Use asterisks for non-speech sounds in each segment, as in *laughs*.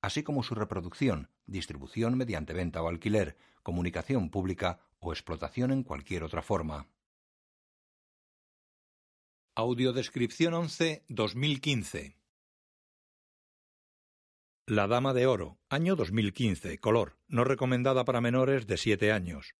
así como su reproducción, distribución mediante venta o alquiler, comunicación pública o explotación en cualquier otra forma. Audiodescripción 11 2015 La Dama de Oro, año 2015, color, no recomendada para menores de 7 años.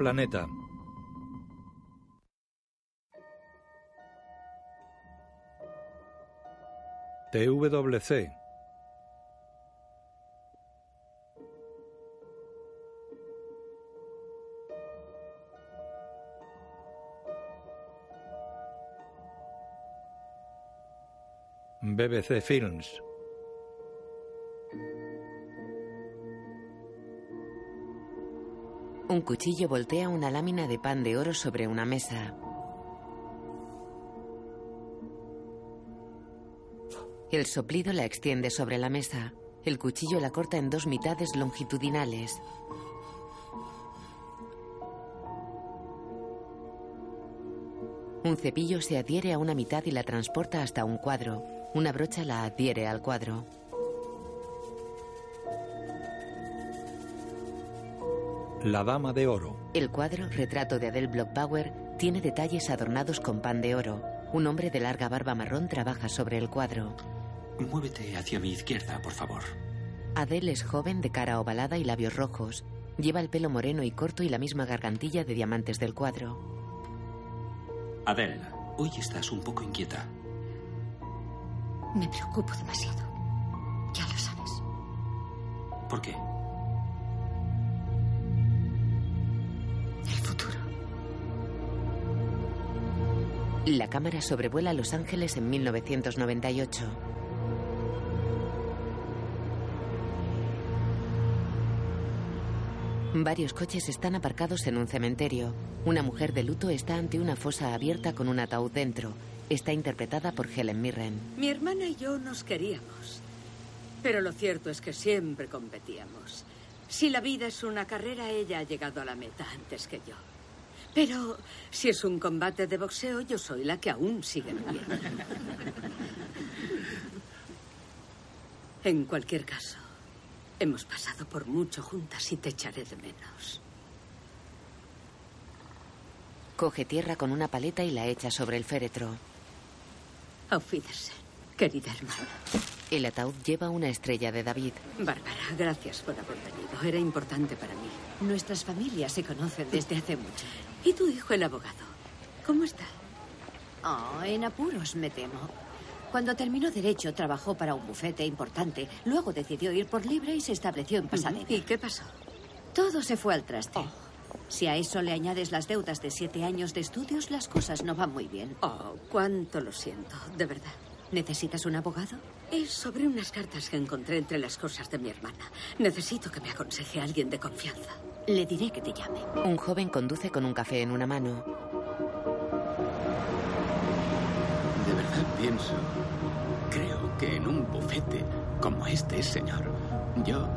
Planeta. TWC. BBC Films. Un cuchillo voltea una lámina de pan de oro sobre una mesa. El soplido la extiende sobre la mesa. El cuchillo la corta en dos mitades longitudinales. Un cepillo se adhiere a una mitad y la transporta hasta un cuadro. Una brocha la adhiere al cuadro. La Dama de Oro. El cuadro, retrato de Adele Blockbauer, tiene detalles adornados con pan de oro. Un hombre de larga barba marrón trabaja sobre el cuadro. Muévete hacia mi izquierda, por favor. Adele es joven, de cara ovalada y labios rojos. Lleva el pelo moreno y corto y la misma gargantilla de diamantes del cuadro. Adele, hoy estás un poco inquieta. Me preocupo demasiado. Ya lo sabes. ¿Por qué? La cámara sobrevuela Los Ángeles en 1998. Varios coches están aparcados en un cementerio. Una mujer de luto está ante una fosa abierta con un ataúd dentro. Está interpretada por Helen Mirren. Mi hermana y yo nos queríamos. Pero lo cierto es que siempre competíamos. Si la vida es una carrera, ella ha llegado a la meta antes que yo. Pero si es un combate de boxeo, yo soy la que aún sigue en pie. En cualquier caso, hemos pasado por mucho juntas y te echaré de menos. Coge tierra con una paleta y la echa sobre el féretro. Auf Wiedersehen, querida hermana. El ataúd lleva una estrella de David. Bárbara, gracias por haber venido. Era importante para mí. Nuestras familias se conocen desde hace mucho. ¿Y tu hijo, el abogado? ¿Cómo está? Oh, en apuros, me temo. Cuando terminó Derecho, trabajó para un bufete importante. Luego decidió ir por libre y se estableció en Pasadena. ¿Y qué pasó? Todo se fue al traste. Si a eso le añades las deudas de siete años de estudios, las cosas no van muy bien. Oh, cuánto lo siento, de verdad. ¿Necesitas un abogado? Es sobre unas cartas que encontré entre las cosas de mi hermana. Necesito que me aconseje alguien de confianza. Le diré que te llame. Un joven conduce con un café en una mano. De verdad pienso. Creo que en un bufete como este, señor, yo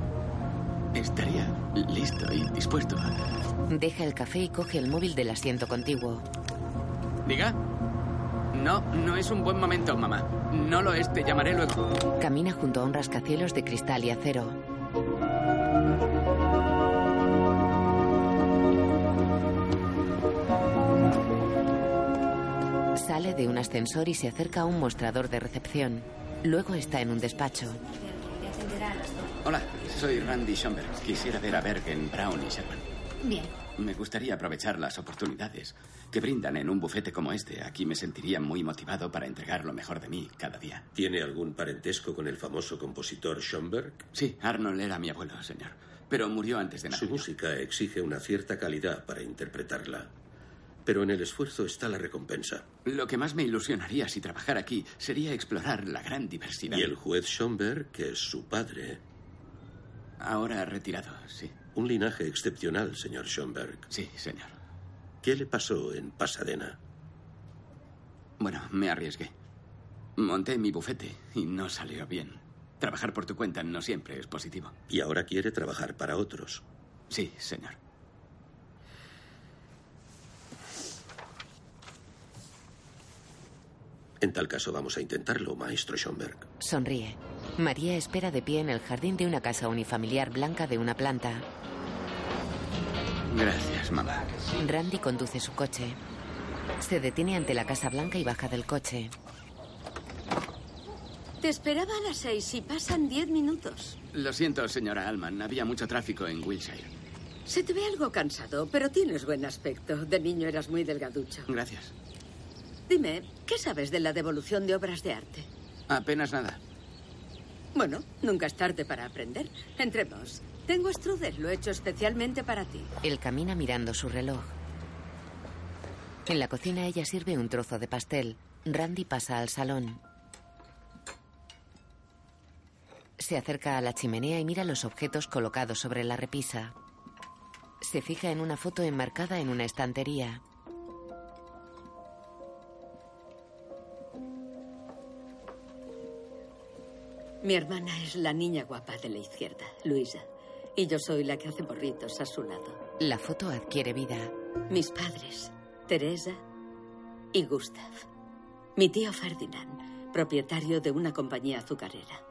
estaría listo y dispuesto a. Deja el café y coge el móvil del asiento contiguo. ¿Diga? No, no es un buen momento, mamá. No lo es, te llamaré luego. Camina junto a un rascacielos de cristal y acero. Sale de un ascensor y se acerca a un mostrador de recepción. Luego está en un despacho. Hola, soy Randy Schomberg. Quisiera ver a Bergen, Brown y Sherman. Bien. Me gustaría aprovechar las oportunidades que brindan en un bufete como este. Aquí me sentiría muy motivado para entregar lo mejor de mí cada día. ¿Tiene algún parentesco con el famoso compositor Schoenberg? Sí, Arnold era mi abuelo, señor. Pero murió antes de Su nacer. música exige una cierta calidad para interpretarla. Pero en el esfuerzo está la recompensa. Lo que más me ilusionaría si trabajara aquí sería explorar la gran diversidad. Y el juez Schoenberg, que es su padre. Ahora retirado, sí. Un linaje excepcional, señor Schoenberg. Sí, señor. ¿Qué le pasó en Pasadena? Bueno, me arriesgué. Monté mi bufete y no salió bien. Trabajar por tu cuenta no siempre es positivo. Y ahora quiere trabajar para otros. Sí, señor. En tal caso vamos a intentarlo, maestro Schoenberg. Sonríe. María espera de pie en el jardín de una casa unifamiliar blanca de una planta. Gracias, mamá. Randy conduce su coche. Se detiene ante la Casa Blanca y baja del coche. Te esperaba a las seis y pasan diez minutos. Lo siento, señora Alman. Había mucho tráfico en Wilshire. Se te ve algo cansado, pero tienes buen aspecto. De niño eras muy delgaducho. Gracias. Dime, ¿qué sabes de la devolución de obras de arte? Apenas nada. Bueno, nunca es tarde para aprender. Entremos. Tengo strudel, lo he hecho especialmente para ti. Él camina mirando su reloj. En la cocina ella sirve un trozo de pastel. Randy pasa al salón. Se acerca a la chimenea y mira los objetos colocados sobre la repisa. Se fija en una foto enmarcada en una estantería. Mi hermana es la niña guapa de la izquierda, Luisa. Y yo soy la que hace borritos a su lado. La foto adquiere vida. Mis padres, Teresa y Gustav. Mi tío Ferdinand, propietario de una compañía azucarera.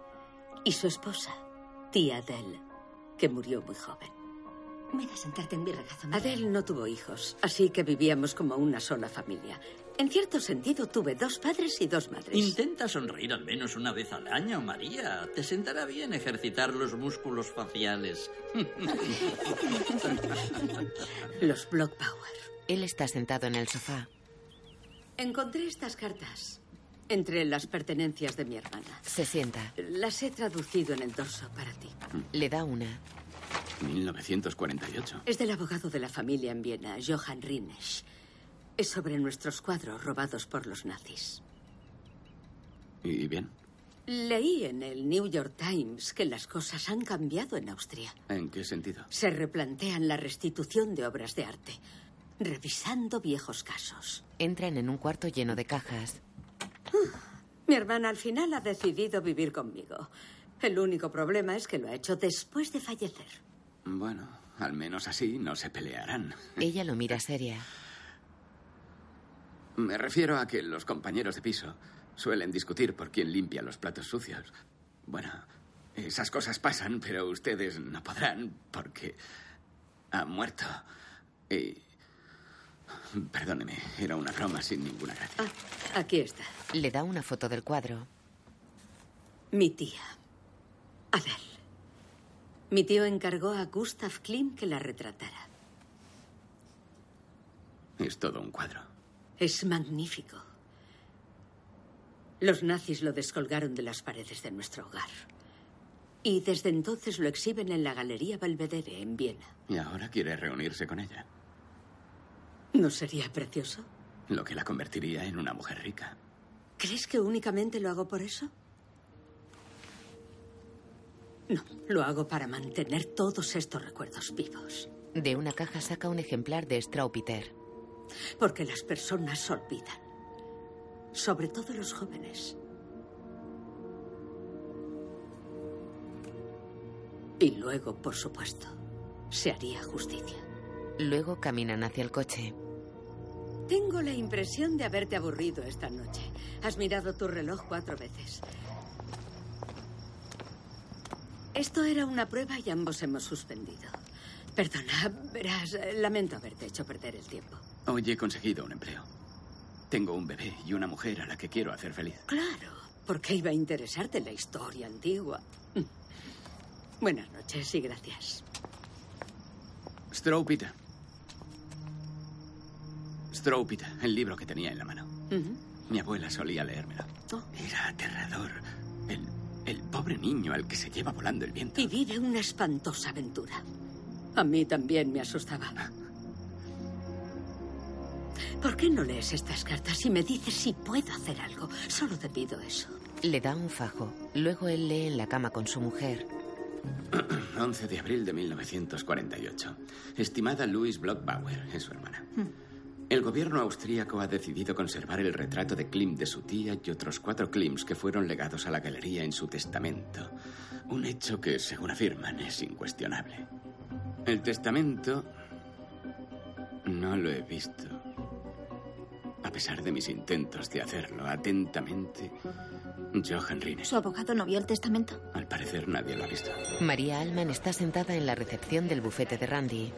Y su esposa, tía Adele, que murió muy joven. Ven a sentarte en mi regazo. Adele no tuvo hijos, así que vivíamos como una sola familia. En cierto sentido, tuve dos padres y dos madres. Intenta sonreír al menos una vez al año, María. Te sentará bien ejercitar los músculos faciales. *laughs* Los Block Power. Él está sentado en el sofá. Encontré estas cartas entre las pertenencias de mi hermana. Se sienta. Las he traducido en el dorso para ti. Le da una. 1948. Es del abogado de la familia en Viena, Johann Rinesch. Es sobre nuestros cuadros robados por los nazis. ¿Y bien? Leí en el New York Times que las cosas han cambiado en Austria. ¿En qué sentido? Se replantean la restitución de obras de arte, revisando viejos casos. Entran en un cuarto lleno de cajas. Mi hermana al final ha decidido vivir conmigo. El único problema es que lo ha hecho después de fallecer. Bueno, al menos así no se pelearán. Ella lo mira seria. Me refiero a que los compañeros de piso suelen discutir por quién limpia los platos sucios. Bueno, esas cosas pasan, pero ustedes no podrán porque ha muerto. Y... Perdóneme, era una broma sin ninguna gracia. Ah, aquí está. Le da una foto del cuadro. Mi tía, Adele. Mi tío encargó a Gustav Klim que la retratara. Es todo un cuadro. Es magnífico. Los nazis lo descolgaron de las paredes de nuestro hogar. Y desde entonces lo exhiben en la Galería Belvedere, en Viena. Y ahora quiere reunirse con ella. ¿No sería precioso? Lo que la convertiría en una mujer rica. ¿Crees que únicamente lo hago por eso? No, lo hago para mantener todos estos recuerdos vivos. De una caja saca un ejemplar de Straupiter. Porque las personas olvidan. Sobre todo los jóvenes. Y luego, por supuesto, se haría justicia. Luego caminan hacia el coche. Tengo la impresión de haberte aburrido esta noche. Has mirado tu reloj cuatro veces. Esto era una prueba y ambos hemos suspendido. Perdona, verás, lamento haberte hecho perder el tiempo. Hoy he conseguido un empleo. Tengo un bebé y una mujer a la que quiero hacer feliz. Claro, porque iba a interesarte la historia antigua. *laughs* Buenas noches y gracias. Stroh, Peter. Stropita, el libro que tenía en la mano. Mi abuela solía leérmelo. Oh. Era aterrador. El, el pobre niño al que se lleva volando el viento. Y vive una espantosa aventura. A mí también me asustaba. ¿Por qué no lees estas cartas y me dices si puedo hacer algo? Solo te pido eso. Le da un fajo. Luego él lee en la cama con su mujer. *clears throat* 11 de abril de 1948. Estimada Louise Blockbauer, es su hermana. El gobierno austríaco ha decidido conservar el retrato de Klimt de su tía y otros cuatro Klimts que fueron legados a la galería en su testamento. Un hecho que, según afirman, es incuestionable. El testamento no lo he visto. A pesar de mis intentos de hacerlo atentamente, Johan Rines. ¿Su abogado no vio el testamento? Al parecer nadie lo ha visto. María Alman está sentada en la recepción del bufete de Randy.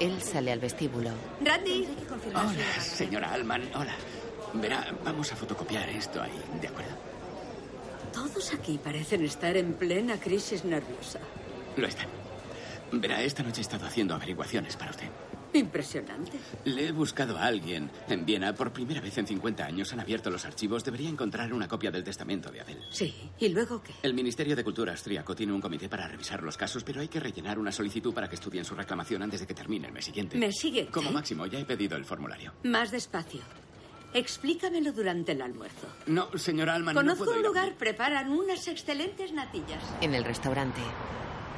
Él sale al vestíbulo. Randy, Hola, señora Alman, hola. Verá, vamos a fotocopiar esto ahí, ¿de acuerdo? todos aquí parecen estar en plena crisis nerviosa. Lo están. Verá, esta noche he estado haciendo averiguaciones para usted. Impresionante. Le he buscado a alguien en Viena. Por primera vez en 50 años han abierto los archivos. Debería encontrar una copia del testamento de Adele. Sí, ¿y luego qué? El Ministerio de Cultura austríaco tiene un comité para revisar los casos, pero hay que rellenar una solicitud para que estudien su reclamación antes de que termine el mes siguiente. ¿Me sigue? Como máximo, ya he pedido el formulario. Más despacio. Explícamelo durante el almuerzo. No, señora Alman, no Conozco puedo un ir a- lugar, preparan unas excelentes natillas. En el restaurante.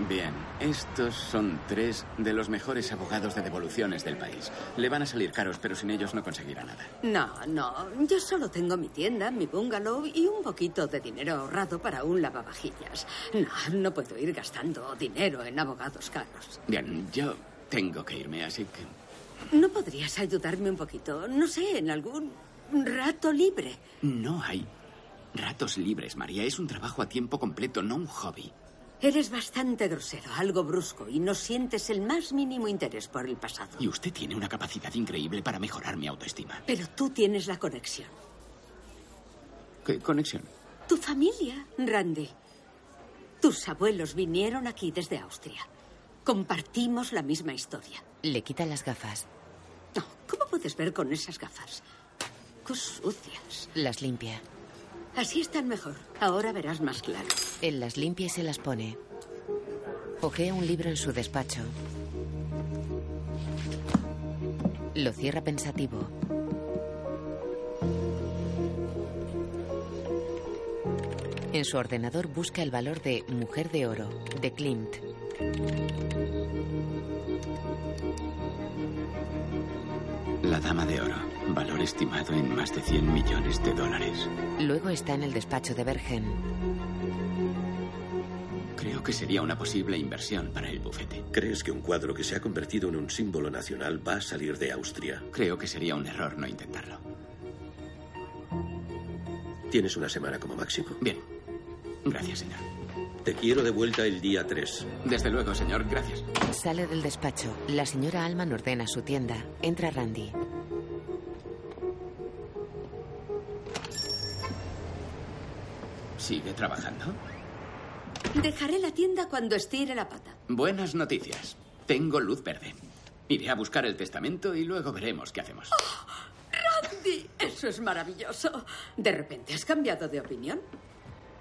Bien, estos son tres de los mejores abogados de devoluciones del país. Le van a salir caros, pero sin ellos no conseguirá nada. No, no, yo solo tengo mi tienda, mi bungalow y un poquito de dinero ahorrado para un lavavajillas. No, no puedo ir gastando dinero en abogados caros. Bien, yo tengo que irme, así que... ¿No podrías ayudarme un poquito? No sé, en algún rato libre. No hay ratos libres, María. Es un trabajo a tiempo completo, no un hobby. Eres bastante grosero, algo brusco y no sientes el más mínimo interés por el pasado. Y usted tiene una capacidad increíble para mejorar mi autoestima. Pero tú tienes la conexión. ¿Qué conexión? Tu familia, Randy. Tus abuelos vinieron aquí desde Austria. Compartimos la misma historia. Le quita las gafas. No, ¿cómo puedes ver con esas gafas? Qué sucias. Las limpia. Así están mejor. Ahora verás más claro. Él las limpia y se las pone. Ojea un libro en su despacho. Lo cierra pensativo. En su ordenador busca el valor de Mujer de Oro, de Klimt. La Dama de Oro. Valor estimado en más de 100 millones de dólares. Luego está en el despacho de Bergen. Creo que sería una posible inversión para el bufete. ¿Crees que un cuadro que se ha convertido en un símbolo nacional va a salir de Austria? Creo que sería un error no intentarlo. Tienes una semana como máximo. Bien. Gracias, señor. Te quiero de vuelta el día 3. Desde luego, señor. Gracias. Sale del despacho. La señora Alman ordena su tienda. Entra Randy. ¿Sigue trabajando? Dejaré la tienda cuando estire la pata. Buenas noticias. Tengo luz verde. Iré a buscar el testamento y luego veremos qué hacemos. Randy, eso es maravilloso. ¿De repente has cambiado de opinión?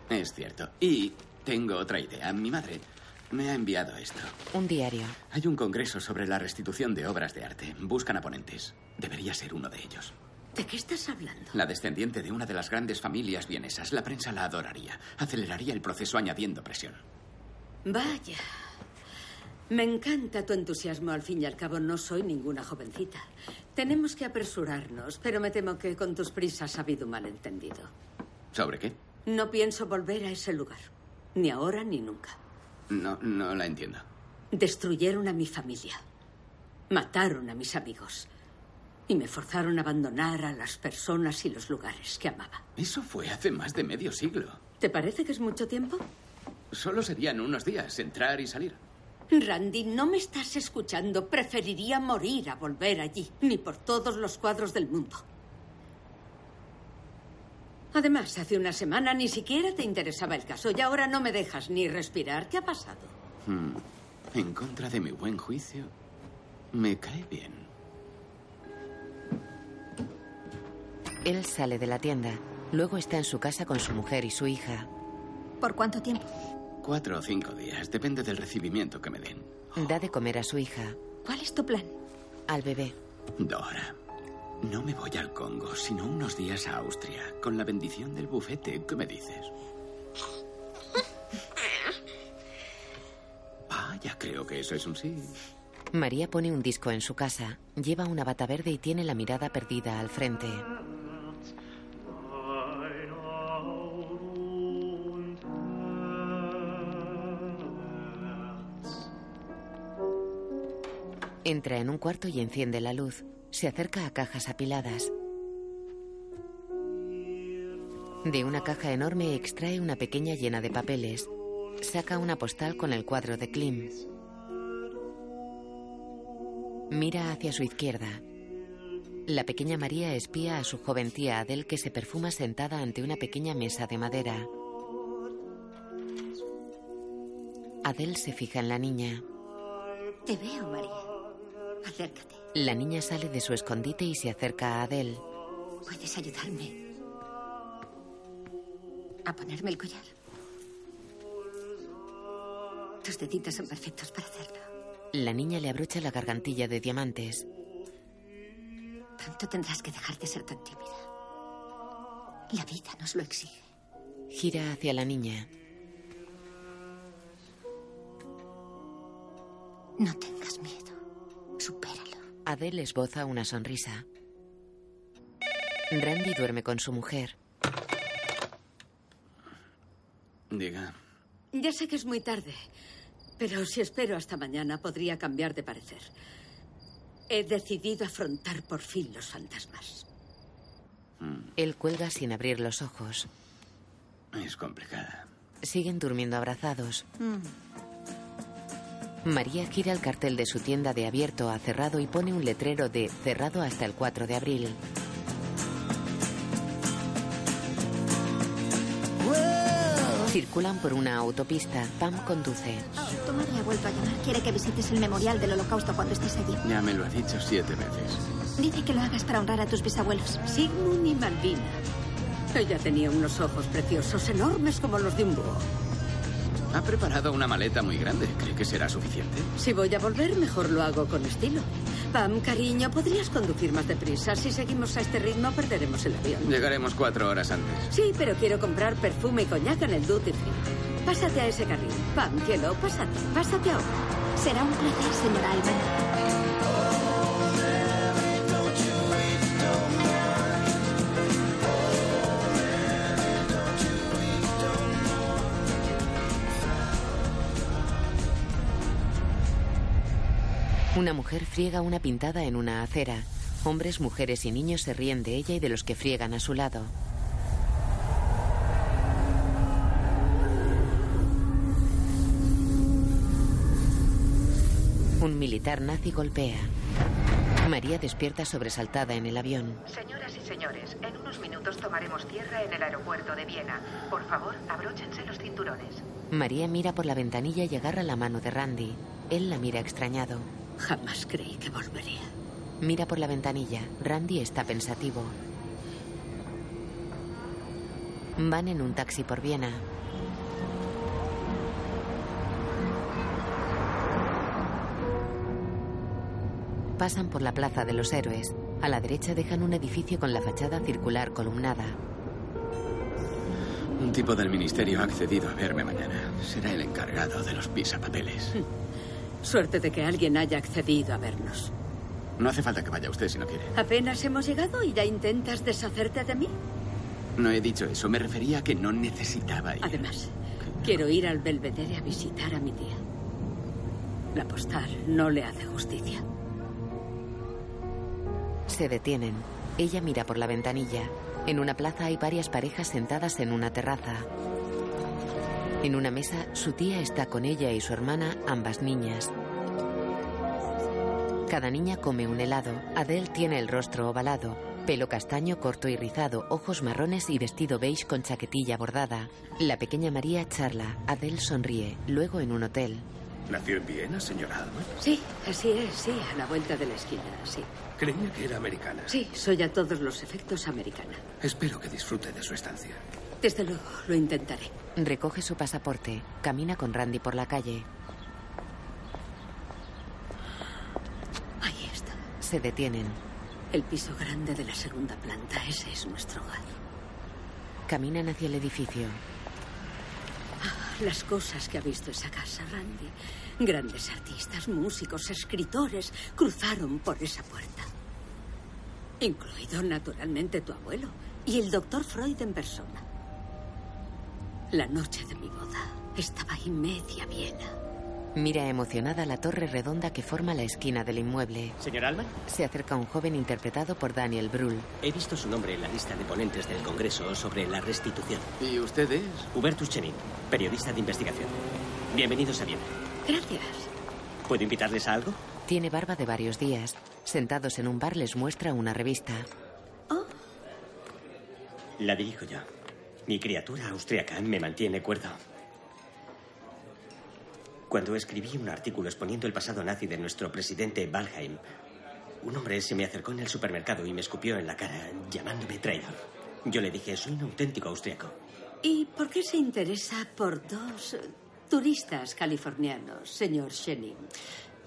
Es cierto. Y tengo otra idea. Mi madre me ha enviado esto. Un diario. Hay un congreso sobre la restitución de obras de arte. Buscan a ponentes. Debería ser uno de ellos. ¿De qué estás hablando? La descendiente de una de las grandes familias vienesas. La prensa la adoraría. Aceleraría el proceso añadiendo presión. Vaya. Me encanta tu entusiasmo. Al fin y al cabo, no soy ninguna jovencita. Tenemos que apresurarnos, pero me temo que con tus prisas ha habido un malentendido. ¿Sobre qué? No pienso volver a ese lugar. Ni ahora ni nunca. No, no la entiendo. Destruyeron a mi familia. Mataron a mis amigos. Y me forzaron a abandonar a las personas y los lugares que amaba. Eso fue hace más de medio siglo. ¿Te parece que es mucho tiempo? Solo serían unos días entrar y salir. Randy, no me estás escuchando. Preferiría morir a volver allí, ni por todos los cuadros del mundo. Además, hace una semana ni siquiera te interesaba el caso y ahora no me dejas ni respirar. ¿Qué ha pasado? Hmm. en contra de mi buen juicio, me cae bien. Él sale de la tienda. Luego está en su casa con su mujer y su hija. ¿Por cuánto tiempo? Cuatro o cinco días, depende del recibimiento que me den. Da de comer a su hija. ¿Cuál es tu plan? Al bebé. Dora, no me voy al Congo, sino unos días a Austria, con la bendición del bufete. ¿Qué me dices? Vaya, creo que eso es un sí. María pone un disco en su casa. Lleva una bata verde y tiene la mirada perdida al frente. Entra en un cuarto y enciende la luz. Se acerca a cajas apiladas. De una caja enorme extrae una pequeña llena de papeles. Saca una postal con el cuadro de Klim. Mira hacia su izquierda. La pequeña María espía a su joven tía Adele que se perfuma sentada ante una pequeña mesa de madera. Adele se fija en la niña. Te veo, María. Acércate. La niña sale de su escondite y se acerca a Adele. ¿Puedes ayudarme a ponerme el collar? Tus deditos son perfectos para hacerlo. La niña le abrocha la gargantilla de diamantes. Pronto tendrás que dejar de ser tan tímida. La vida nos lo exige. Gira hacia la niña. No. Supéralo. Adele esboza una sonrisa. Randy duerme con su mujer. Diga. Ya sé que es muy tarde, pero si espero hasta mañana podría cambiar de parecer. He decidido afrontar por fin los fantasmas. Él cuelga sin abrir los ojos. Es complicada. Siguen durmiendo abrazados. María gira el cartel de su tienda de abierto a cerrado y pone un letrero de cerrado hasta el 4 de abril. Circulan por una autopista. Pam conduce. Oh, tu madre ha vuelto a llamar. Quiere que visites el memorial del holocausto cuando estés allí. Ya me lo ha dicho siete veces. Dice que lo hagas para honrar a tus bisabuelos. Sigmund y Malvina. Ella tenía unos ojos preciosos, enormes como los de un búho. Ha preparado una maleta muy grande. ¿Cree que será suficiente? Si voy a volver, mejor lo hago con estilo. Pam, cariño, ¿podrías conducir más deprisa? Si seguimos a este ritmo, perderemos el avión. Llegaremos cuatro horas antes. Sí, pero quiero comprar perfume y coñac en el duty free. Pásate a ese carril. Pam, cielo, pásate. Pásate ahora. Será un placer, señora Alman. Una mujer friega una pintada en una acera. Hombres, mujeres y niños se ríen de ella y de los que friegan a su lado. Un militar nazi golpea. María despierta sobresaltada en el avión. Señoras y señores, en unos minutos tomaremos tierra en el aeropuerto de Viena. Por favor, abróchense los cinturones. María mira por la ventanilla y agarra la mano de Randy. Él la mira extrañado. Jamás creí que volvería. Mira por la ventanilla. Randy está pensativo. Van en un taxi por Viena. Pasan por la Plaza de los Héroes. A la derecha dejan un edificio con la fachada circular columnada. Un tipo del ministerio ha accedido a verme mañana. Será el encargado de los pisapapeles. *laughs* Suerte de que alguien haya accedido a vernos. No hace falta que vaya usted si no quiere. Apenas hemos llegado y ya intentas deshacerte de mí. No he dicho eso. Me refería a que no necesitaba ir. Además, quiero ir al Belvedere a visitar a mi tía. La postal no le hace justicia. Se detienen. Ella mira por la ventanilla. En una plaza hay varias parejas sentadas en una terraza. En una mesa, su tía está con ella y su hermana, ambas niñas. Cada niña come un helado. Adele tiene el rostro ovalado, pelo castaño corto y rizado, ojos marrones y vestido beige con chaquetilla bordada. La pequeña María charla. Adele sonríe. Luego en un hotel. ¿Nació en Viena, señora Alma? Sí, así es, sí, a la vuelta de la esquina, sí. Creía que era americana. Sí, soy a todos los efectos americana. Espero que disfrute de su estancia. Desde luego, lo intentaré. Recoge su pasaporte. Camina con Randy por la calle. Ahí está. Se detienen. El piso grande de la segunda planta, ese es nuestro hogar. Caminan hacia el edificio. Ah, las cosas que ha visto esa casa, Randy. Grandes artistas, músicos, escritores cruzaron por esa puerta. Incluido, naturalmente, tu abuelo y el doctor Freud en persona. La noche de mi boda estaba ahí media Viena. Mira emocionada la torre redonda que forma la esquina del inmueble. Señor Alman, Se acerca un joven interpretado por Daniel Brühl. he visto su nombre en la lista de ponentes del Congreso sobre la restitución. ¿Y usted es? Hubertus Chenin, periodista de investigación. Bienvenidos a Viena. Gracias. ¿Puedo invitarles a algo? Tiene barba de varios días. Sentados en un bar les muestra una revista. La dirijo yo. Mi criatura austríaca me mantiene cuerdo. Cuando escribí un artículo exponiendo el pasado nazi de nuestro presidente Walheim, un hombre se me acercó en el supermercado y me escupió en la cara, llamándome traidor. Yo le dije, soy un auténtico austriaco. ¿Y por qué se interesa por dos turistas californianos, señor Shenin?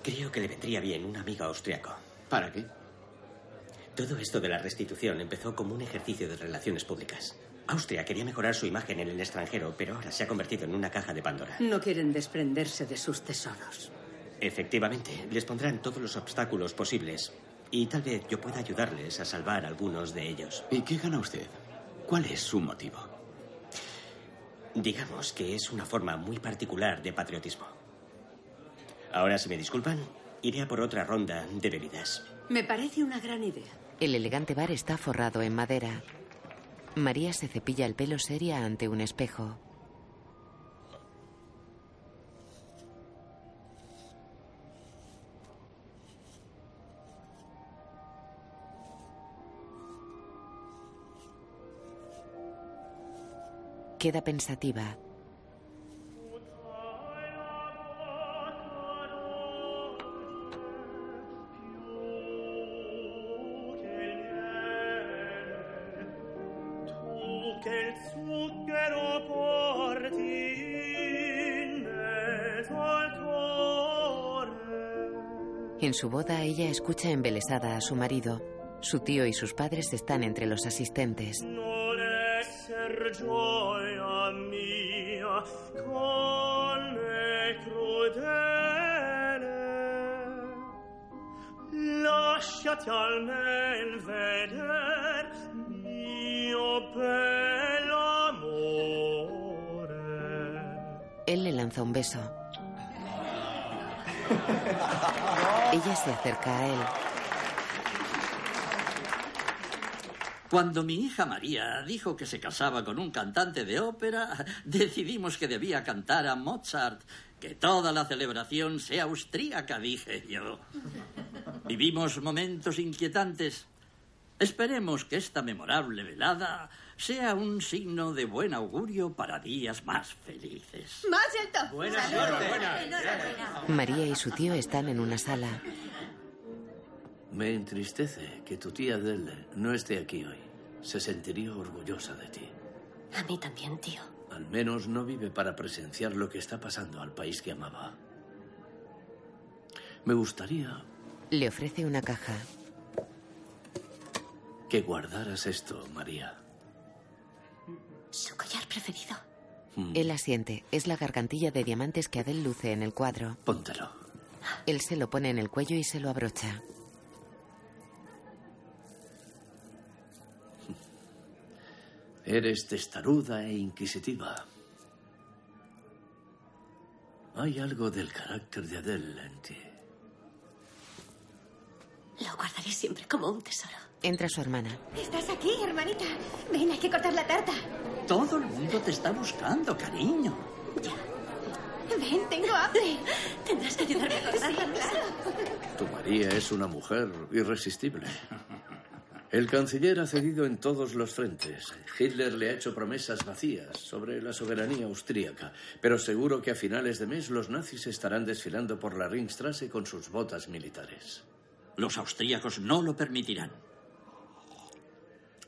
Creo que le vendría bien un amigo austriaco. ¿Para qué? Todo esto de la restitución empezó como un ejercicio de relaciones públicas. Austria quería mejorar su imagen en el extranjero, pero ahora se ha convertido en una caja de Pandora. No quieren desprenderse de sus tesoros. Efectivamente, les pondrán todos los obstáculos posibles y tal vez yo pueda ayudarles a salvar algunos de ellos. ¿Y qué gana usted? ¿Cuál es su motivo? Digamos que es una forma muy particular de patriotismo. Ahora, si me disculpan, iré a por otra ronda de bebidas. Me parece una gran idea. El elegante bar está forrado en madera. María se cepilla el pelo seria ante un espejo. Queda pensativa. En su boda ella escucha embelesada a su marido. Su tío y sus padres están entre los asistentes. Él le lanza un beso. *laughs* Ella se acerca a él. Cuando mi hija María dijo que se casaba con un cantante de ópera, *laughs* decidimos que debía cantar a Mozart. Que toda la celebración sea austríaca, dije yo. *laughs* Vivimos momentos inquietantes. Esperemos que esta memorable velada sea un signo de buen augurio para días más felices. Tov. Buena suerte. María y su tío están en una sala. Me entristece que tu tía Adele no esté aquí hoy. Se sentiría orgullosa de ti. A mí también, tío. Al menos no vive para presenciar lo que está pasando al país que amaba. Me gustaría Le ofrece una caja. que guardaras esto, María. Su collar preferido. Mm, Él asiente. Es la gargantilla de diamantes que Adele luce en el cuadro. Póntelo. Él se lo pone en el cuello y se lo abrocha. *laughs* Eres testaruda e inquisitiva. Hay algo del carácter de Adele en ti. Lo guardaré siempre como un tesoro. Entra su hermana. ¿Estás aquí, hermanita? Ven, hay que cortar la tarta. Todo el mundo te está buscando, cariño. Ven, tengo hambre. Tendrás que ayudarme a cortarla, claro. Tu María es una mujer irresistible. El canciller ha cedido en todos los frentes. Hitler le ha hecho promesas vacías sobre la soberanía austríaca, pero seguro que a finales de mes los nazis estarán desfilando por la Ringstrasse con sus botas militares. Los austríacos no lo permitirán.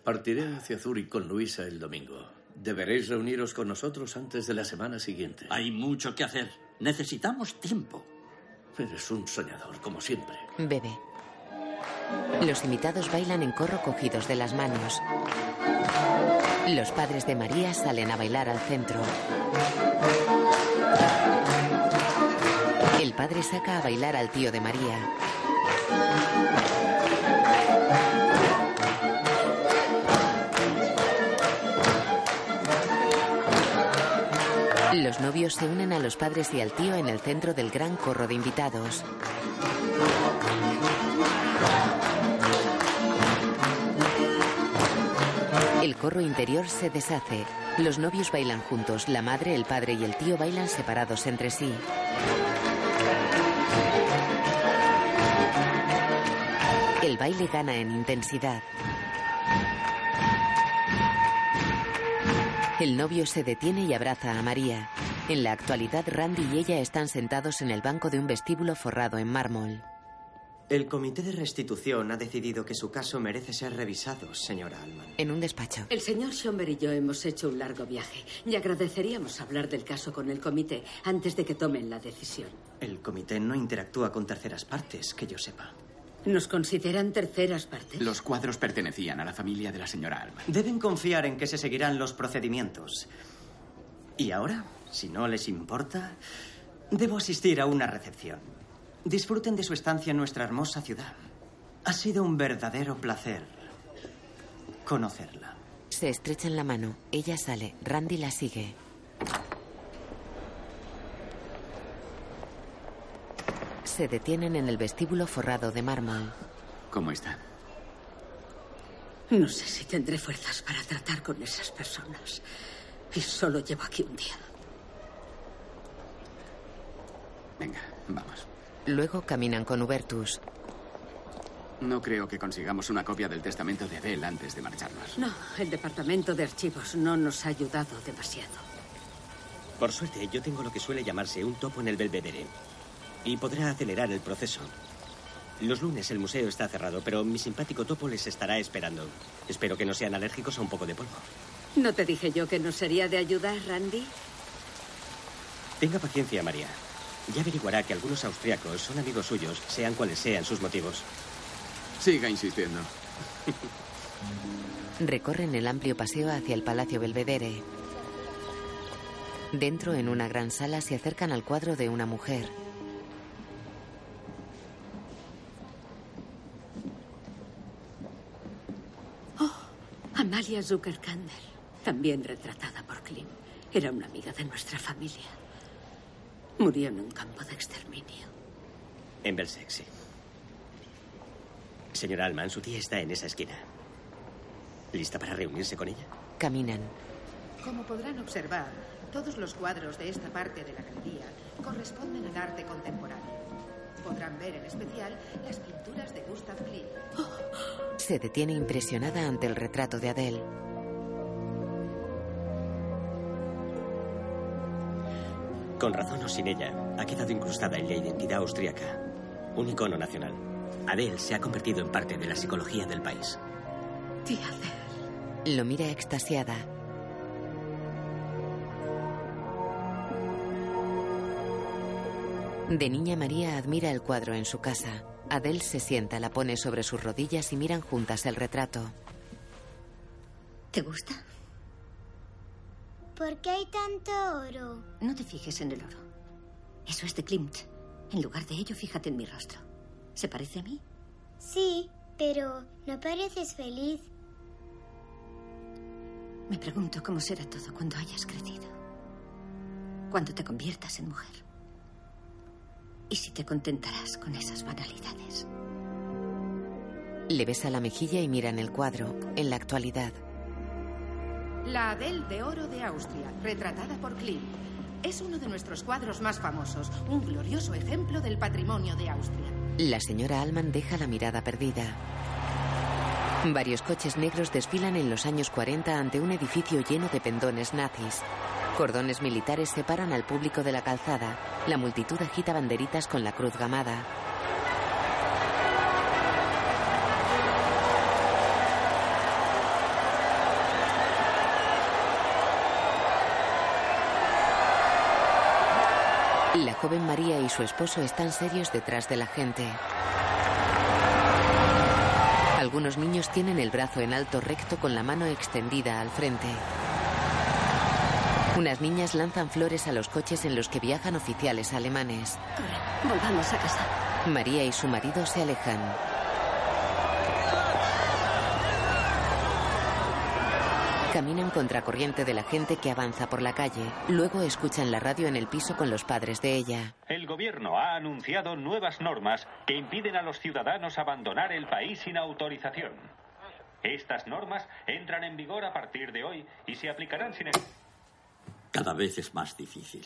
Partiré hacia Zúrich con Luisa el domingo. Deberéis reuniros con nosotros antes de la semana siguiente. Hay mucho que hacer. Necesitamos tiempo. Eres un soñador, como siempre. Bebe. Los invitados bailan en corro cogidos de las manos. Los padres de María salen a bailar al centro. El padre saca a bailar al tío de María. Los novios se unen a los padres y al tío en el centro del gran corro de invitados. El corro interior se deshace. Los novios bailan juntos. La madre, el padre y el tío bailan separados entre sí. El baile gana en intensidad. El novio se detiene y abraza a María. En la actualidad, Randy y ella están sentados en el banco de un vestíbulo forrado en mármol. El comité de restitución ha decidido que su caso merece ser revisado, señora Alman. En un despacho. El señor Schomber y yo hemos hecho un largo viaje y agradeceríamos hablar del caso con el comité antes de que tomen la decisión. El comité no interactúa con terceras partes, que yo sepa. ¿Nos consideran terceras partes? Los cuadros pertenecían a la familia de la señora Alman. Deben confiar en que se seguirán los procedimientos. Y ahora, si no les importa, debo asistir a una recepción. Disfruten de su estancia en nuestra hermosa ciudad. Ha sido un verdadero placer conocerla. Se estrechan la mano. Ella sale. Randy la sigue. Se detienen en el vestíbulo forrado de mármol. ¿Cómo está? No sé si tendré fuerzas para tratar con esas personas. Y solo llevo aquí un día. Venga, vamos. Luego caminan con Hubertus. No creo que consigamos una copia del testamento de Adele antes de marcharnos. No, el departamento de archivos no nos ha ayudado demasiado. Por suerte, yo tengo lo que suele llamarse un topo en el Belvedere. Y podrá acelerar el proceso. Los lunes el museo está cerrado, pero mi simpático topo les estará esperando. Espero que no sean alérgicos a un poco de polvo. ¿No te dije yo que nos sería de ayuda, Randy? Tenga paciencia, María. Ya averiguará que algunos austriacos son amigos suyos, sean cuales sean sus motivos. Siga insistiendo. Recorren el amplio paseo hacia el Palacio Belvedere. Dentro, en una gran sala, se acercan al cuadro de una mujer. Amalia Zuckerkandel, también retratada por Klim. Era una amiga de nuestra familia. Murió en un campo de exterminio. En Belzec, sí. Señora Alman, su tía está en esa esquina. ¿Lista para reunirse con ella? Caminan. Como podrán observar, todos los cuadros de esta parte de la galería corresponden al arte contemporáneo. Podrán ver en especial las pinturas de Gustav Klimt. Se detiene impresionada ante el retrato de Adele. Con razón o sin ella, ha quedado incrustada en la identidad austríaca. Un icono nacional. Adele se ha convertido en parte de la psicología del país. Tía Adele. Lo mira extasiada. De niña María admira el cuadro en su casa. Adele se sienta, la pone sobre sus rodillas y miran juntas el retrato. ¿Te gusta? ¿Por qué hay tanto oro? No te fijes en el oro. Eso es de Klimt. En lugar de ello, fíjate en mi rostro. ¿Se parece a mí? Sí, pero no pareces feliz. Me pregunto cómo será todo cuando hayas crecido. Cuando te conviertas en mujer. Y si te contentarás con esas banalidades. Le besa la mejilla y miran el cuadro. En la actualidad, La Adele de Oro de Austria, retratada por Klimt. Es uno de nuestros cuadros más famosos, un glorioso ejemplo del patrimonio de Austria. la señora Alman deja la mirada perdida. Varios coches negros desfilan en los años 40 ante un edificio lleno de pendones nazis. Cordones militares separan al público de la calzada. La multitud agita banderitas con la cruz gamada. La joven María y su esposo están serios detrás de la gente. Algunos niños tienen el brazo en alto recto con la mano extendida al frente. Unas niñas lanzan flores a los coches en los que viajan oficiales alemanes. Volvamos a casa. María y su marido se alejan. Caminan contracorriente de la gente que avanza por la calle. Luego escuchan la radio en el piso con los padres de ella. El gobierno ha anunciado nuevas normas que impiden a los ciudadanos abandonar el país sin autorización. Estas normas entran en vigor a partir de hoy y se aplicarán sin... Cada vez es más difícil.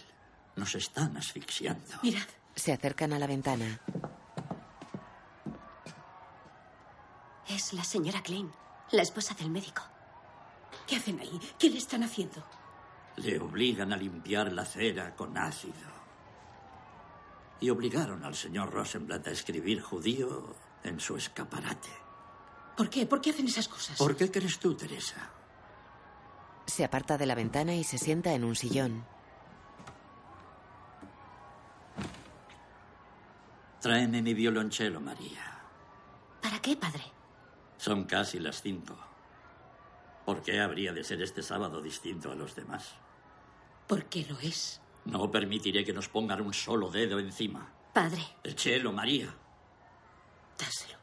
Nos están asfixiando. Mirad. Se acercan a la ventana. Es la señora Klein, la esposa del médico. ¿Qué hacen ahí? ¿Qué le están haciendo? Le obligan a limpiar la cera con ácido. Y obligaron al señor Rosenblatt a escribir judío en su escaparate. ¿Por qué? ¿Por qué hacen esas cosas? ¿Por qué crees tú, Teresa? Se aparta de la ventana y se sienta en un sillón. Tráeme mi violonchelo, María. ¿Para qué, padre? Son casi las cinco. ¿Por qué habría de ser este sábado distinto a los demás? ¿Por qué lo es? No permitiré que nos pongan un solo dedo encima. Padre. El chelo, María. Dáselo.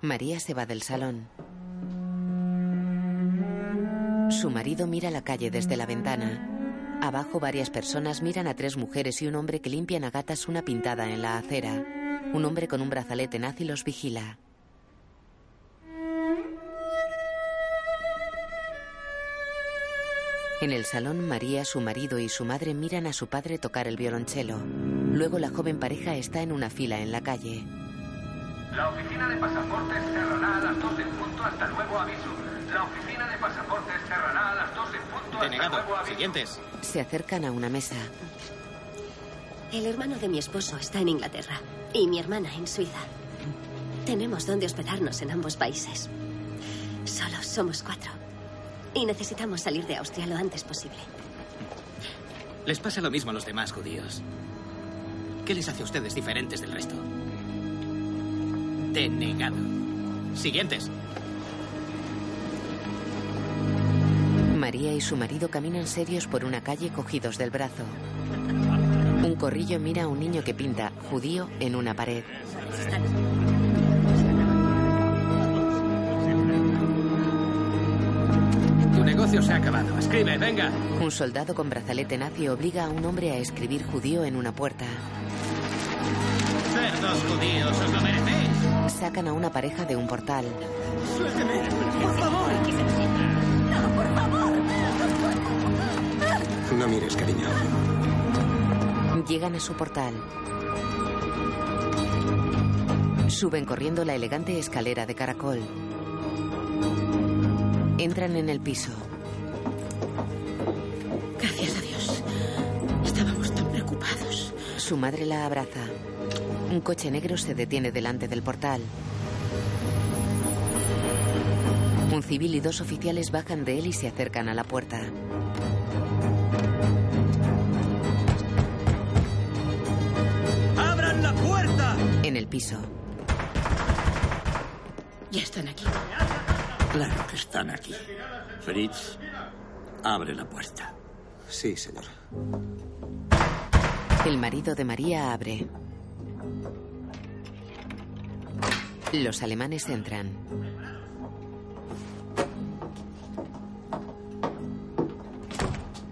María se va del salón. Su marido mira la calle desde la ventana. Abajo varias personas miran a tres mujeres y un hombre que limpian a gatas una pintada en la acera. Un hombre con un brazalete nazi los vigila. En el salón, María, su marido y su madre miran a su padre tocar el violonchelo. Luego la joven pareja está en una fila en la calle. La oficina de pasaportes cerrará a las 2 en punto hasta nuevo aviso. La oficina de pasaportes cerrará a las 2 en punto Denegado. Siguientes. Se acercan a una mesa. El hermano de mi esposo está en Inglaterra y mi hermana en Suiza. Tenemos donde hospedarnos en ambos países. Solo somos cuatro. Y necesitamos salir de Austria lo antes posible. Les pasa lo mismo a los demás judíos. ¿Qué les hace a ustedes diferentes del resto? Denegado. Siguientes. Y su marido caminan serios por una calle cogidos del brazo. Un corrillo mira a un niño que pinta judío en una pared. Tu negocio se ha acabado. Escribe, venga. Un soldado con brazalete nazi obliga a un hombre a escribir judío en una puerta. Cerdos judíos, os lo merecéis. Sacan a una pareja de un portal. Suélteme. Por favor. No mires, cariño. Llegan a su portal. Suben corriendo la elegante escalera de caracol. Entran en el piso. Gracias a Dios. Estábamos tan preocupados. Su madre la abraza. Un coche negro se detiene delante del portal. Un civil y dos oficiales bajan de él y se acercan a la puerta. Piso. Ya están aquí. Claro que están aquí. Fritz, abre la puerta. Sí, señor. El marido de María abre. Los alemanes entran.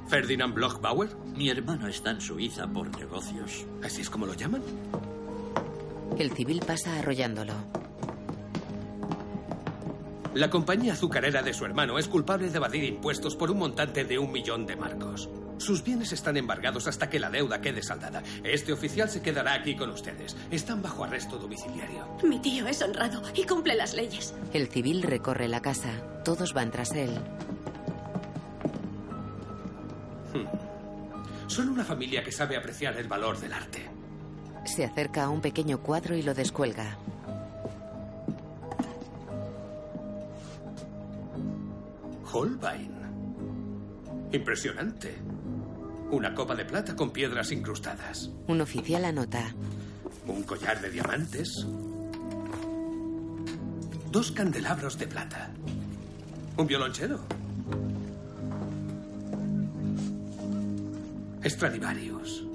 ¿Ferdinand Bloch-Bauer? Mi hermano está en Suiza por negocios. ¿Así es como lo llaman? El civil pasa arrollándolo. La compañía azucarera de su hermano es culpable de evadir impuestos por un montante de un millón de marcos. Sus bienes están embargados hasta que la deuda quede saldada. Este oficial se quedará aquí con ustedes. Están bajo arresto domiciliario. Mi tío es honrado y cumple las leyes. El civil recorre la casa. Todos van tras él. Son una familia que sabe apreciar el valor del arte. Se acerca a un pequeño cuadro y lo descuelga. Holbein. Impresionante. Una copa de plata con piedras incrustadas. Un oficial anota. Un collar de diamantes. Dos candelabros de plata. Un violonchelo. Stradivarius.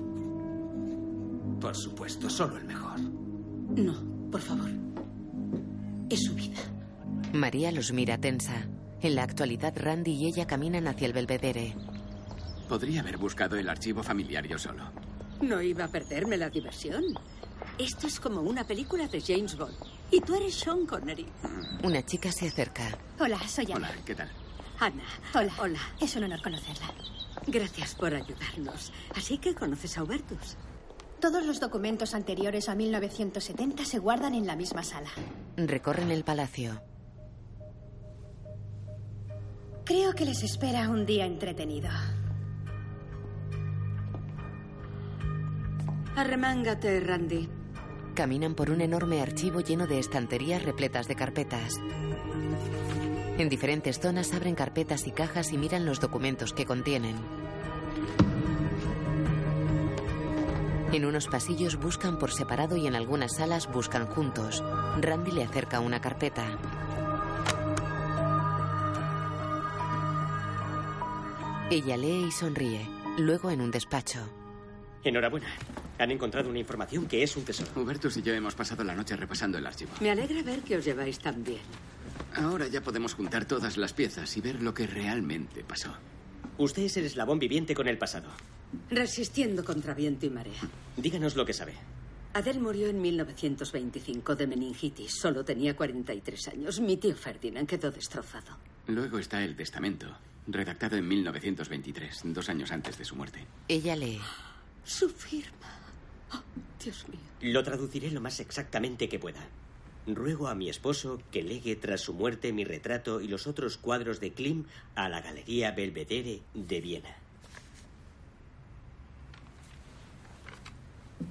Por supuesto, solo el mejor. No, por favor. Es su vida. María los mira tensa. En la actualidad, Randy y ella caminan hacia el belvedere. Podría haber buscado el archivo familiar yo solo. No iba a perderme la diversión. Esto es como una película de James Bond. Y tú eres Sean Connery. Una chica se acerca. Hola, soy Ana. Hola, ¿qué tal? Ana. Hola. Hola. Es un honor conocerla. Gracias por ayudarnos. Así que conoces a Hubertus. Todos los documentos anteriores a 1970 se guardan en la misma sala. Recorren el palacio. Creo que les espera un día entretenido. Arremángate, Randy. Caminan por un enorme archivo lleno de estanterías repletas de carpetas. En diferentes zonas abren carpetas y cajas y miran los documentos que contienen. En unos pasillos buscan por separado y en algunas salas buscan juntos. Randy le acerca una carpeta. Ella lee y sonríe. Luego en un despacho. Enhorabuena. Han encontrado una información que es un tesoro. Hubertus y yo hemos pasado la noche repasando el archivo. Me alegra ver que os lleváis tan bien. Ahora ya podemos juntar todas las piezas y ver lo que realmente pasó. Usted es el eslabón viviente con el pasado. Resistiendo contra viento y marea. Díganos lo que sabe. Adele murió en 1925 de meningitis. Solo tenía 43 años. Mi tío Ferdinand quedó destrozado. Luego está el testamento, redactado en 1923, dos años antes de su muerte. Ella lee. Su firma. Oh, Dios mío. Lo traduciré lo más exactamente que pueda. Ruego a mi esposo que legue tras su muerte mi retrato y los otros cuadros de Klim a la Galería Belvedere de Viena.